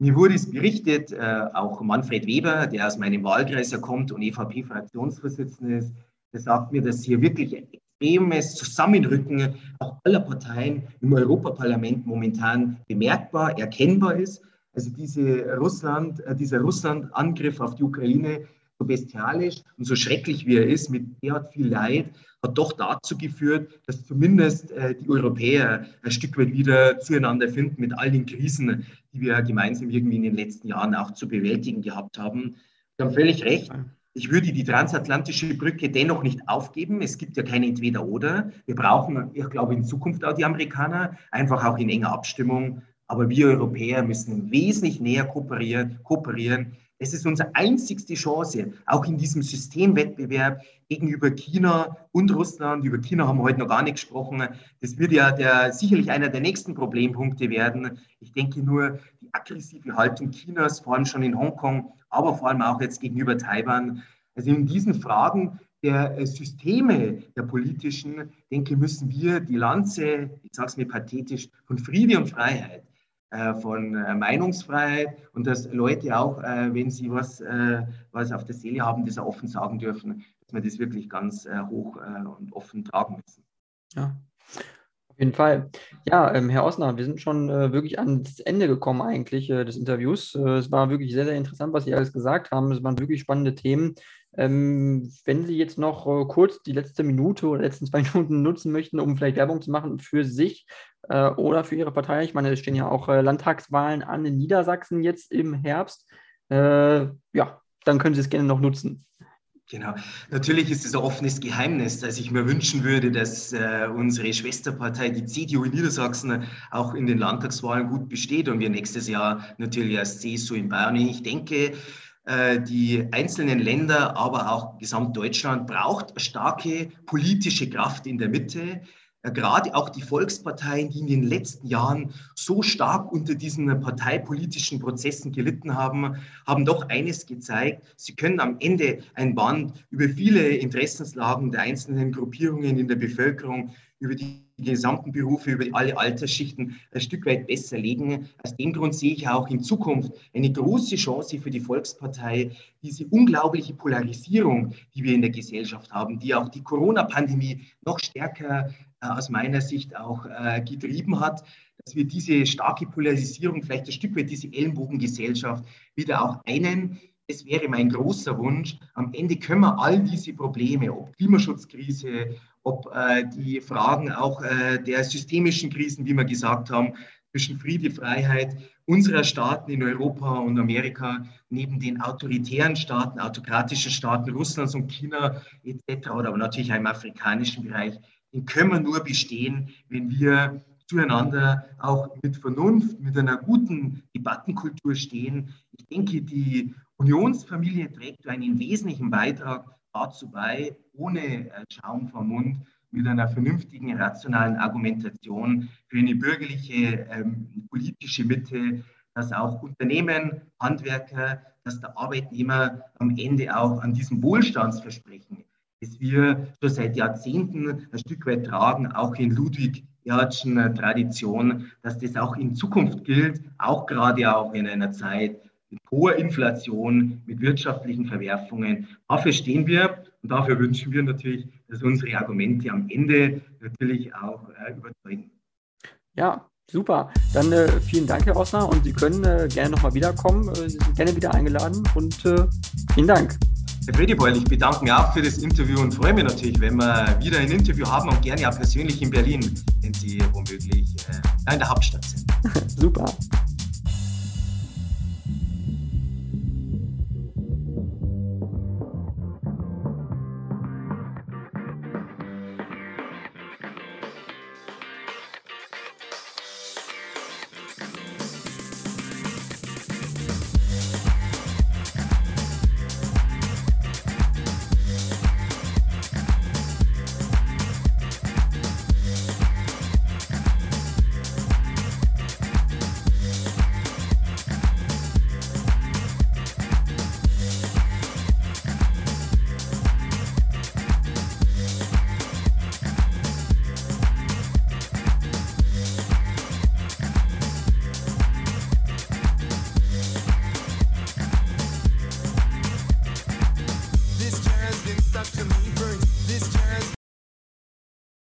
mir wurde es berichtet, äh, auch Manfred Weber, der aus meinem Wahlkreis kommt und EVP-Fraktionsvorsitzender ist, der sagt mir, dass hier wirklich extremes Zusammenrücken auch aller Parteien im Europaparlament momentan bemerkbar, erkennbar ist. Also diese Russland, äh, dieser Russland-Angriff auf die Ukraine, so bestialisch und so schrecklich wie er ist, mit derart viel Leid, hat doch dazu geführt, dass zumindest äh, die Europäer ein Stück weit wieder zueinander finden mit all den Krisen, die wir gemeinsam irgendwie in den letzten Jahren auch zu bewältigen gehabt haben. Sie haben völlig recht. Ich würde die transatlantische Brücke dennoch nicht aufgeben. Es gibt ja keine Entweder-Oder. Wir brauchen, ich glaube, in Zukunft auch die Amerikaner, einfach auch in enger Abstimmung. Aber wir Europäer müssen wesentlich näher kooperieren, kooperieren es ist unsere einzigste Chance, auch in diesem Systemwettbewerb gegenüber China und Russland. Über China haben wir heute noch gar nicht gesprochen. Das wird ja der, sicherlich einer der nächsten Problempunkte werden. Ich denke nur, die aggressive Haltung Chinas, vor allem schon in Hongkong, aber vor allem auch jetzt gegenüber Taiwan. Also in diesen Fragen der Systeme der politischen, denke, müssen wir die Lanze, ich sage es mir pathetisch, von Friede und Freiheit äh, von äh, Meinungsfreiheit und dass Leute auch, äh, wenn sie was, was auf der Seele haben, das auch offen sagen dürfen, dass wir das wirklich ganz hoch und offen tragen müssen. Ja, auf jeden Fall. Ja, ähm, Herr Osner, wir sind schon äh, wirklich ans Ende gekommen eigentlich äh, des Interviews. Äh, es war wirklich sehr, sehr interessant, was Sie alles gesagt haben. Es waren wirklich spannende Themen. Ähm, wenn Sie jetzt noch äh, kurz die letzte Minute oder letzten zwei Minuten nutzen möchten, um vielleicht Werbung zu machen für sich äh, oder für Ihre Partei, ich meine, es stehen ja auch äh, Landtagswahlen an in Niedersachsen jetzt im Herbst, äh, ja, dann können Sie es gerne noch nutzen. Genau. Natürlich ist es ein offenes Geheimnis, dass ich mir wünschen würde, dass äh, unsere Schwesterpartei, die CDU in Niedersachsen, auch in den Landtagswahlen gut besteht und wir nächstes Jahr natürlich als CSU in Bayern. Ich denke, die einzelnen Länder, aber auch Gesamtdeutschland braucht starke politische Kraft in der Mitte, äh, gerade auch die Volksparteien, die in den letzten Jahren so stark unter diesen parteipolitischen Prozessen gelitten haben, haben doch eines gezeigt. Sie können am Ende ein Band über viele Interessenslagen der einzelnen Gruppierungen in der Bevölkerung, über die gesamten Berufe, über alle Altersschichten ein Stück weit besser legen. Aus dem Grund sehe ich auch in Zukunft eine große Chance für die Volkspartei, diese unglaubliche Polarisierung, die wir in der Gesellschaft haben, die auch die Corona-Pandemie noch stärker äh, aus meiner Sicht auch äh, getrieben hat, dass wir diese starke Polarisierung, vielleicht ein Stück weit diese Ellenbogengesellschaft wieder auch einen. Es wäre mein großer Wunsch. Am Ende können wir all diese Probleme, ob Klimaschutzkrise, ob äh, die Fragen auch äh, der systemischen Krisen, wie wir gesagt haben, zwischen Friede, Freiheit unserer Staaten in Europa und Amerika neben den autoritären Staaten, autokratischen Staaten Russlands und China etc. oder aber natürlich im afrikanischen Bereich, den können wir nur bestehen, wenn wir zueinander auch mit Vernunft, mit einer guten Debattenkultur stehen. Ich denke, die Unionsfamilie trägt einen wesentlichen Beitrag dazu bei, ohne Schaum vom Mund, mit einer vernünftigen, rationalen Argumentation für eine bürgerliche ähm, politische Mitte, dass auch Unternehmen, Handwerker, dass der Arbeitnehmer am Ende auch an diesem Wohlstandsversprechen, das wir schon seit Jahrzehnten ein Stück weit tragen, auch in Ludwig Erhardtschen Tradition, dass das auch in Zukunft gilt, auch gerade auch in einer Zeit mit hoher Inflation, mit wirtschaftlichen Verwerfungen. Dafür stehen wir und dafür wünschen wir natürlich, dass unsere Argumente am Ende natürlich auch äh, überzeugen. Ja, super. Dann äh, vielen Dank, Herr Rossner, und Sie können äh, gerne nochmal wiederkommen. Äh, Sie sind gerne wieder eingeladen und äh, vielen Dank. Herr Fredibold, ich bedanke mich auch für das Interview und freue mich natürlich, wenn wir wieder ein Interview haben und gerne auch persönlich in Berlin, wenn Sie womöglich äh, in der Hauptstadt sind. super.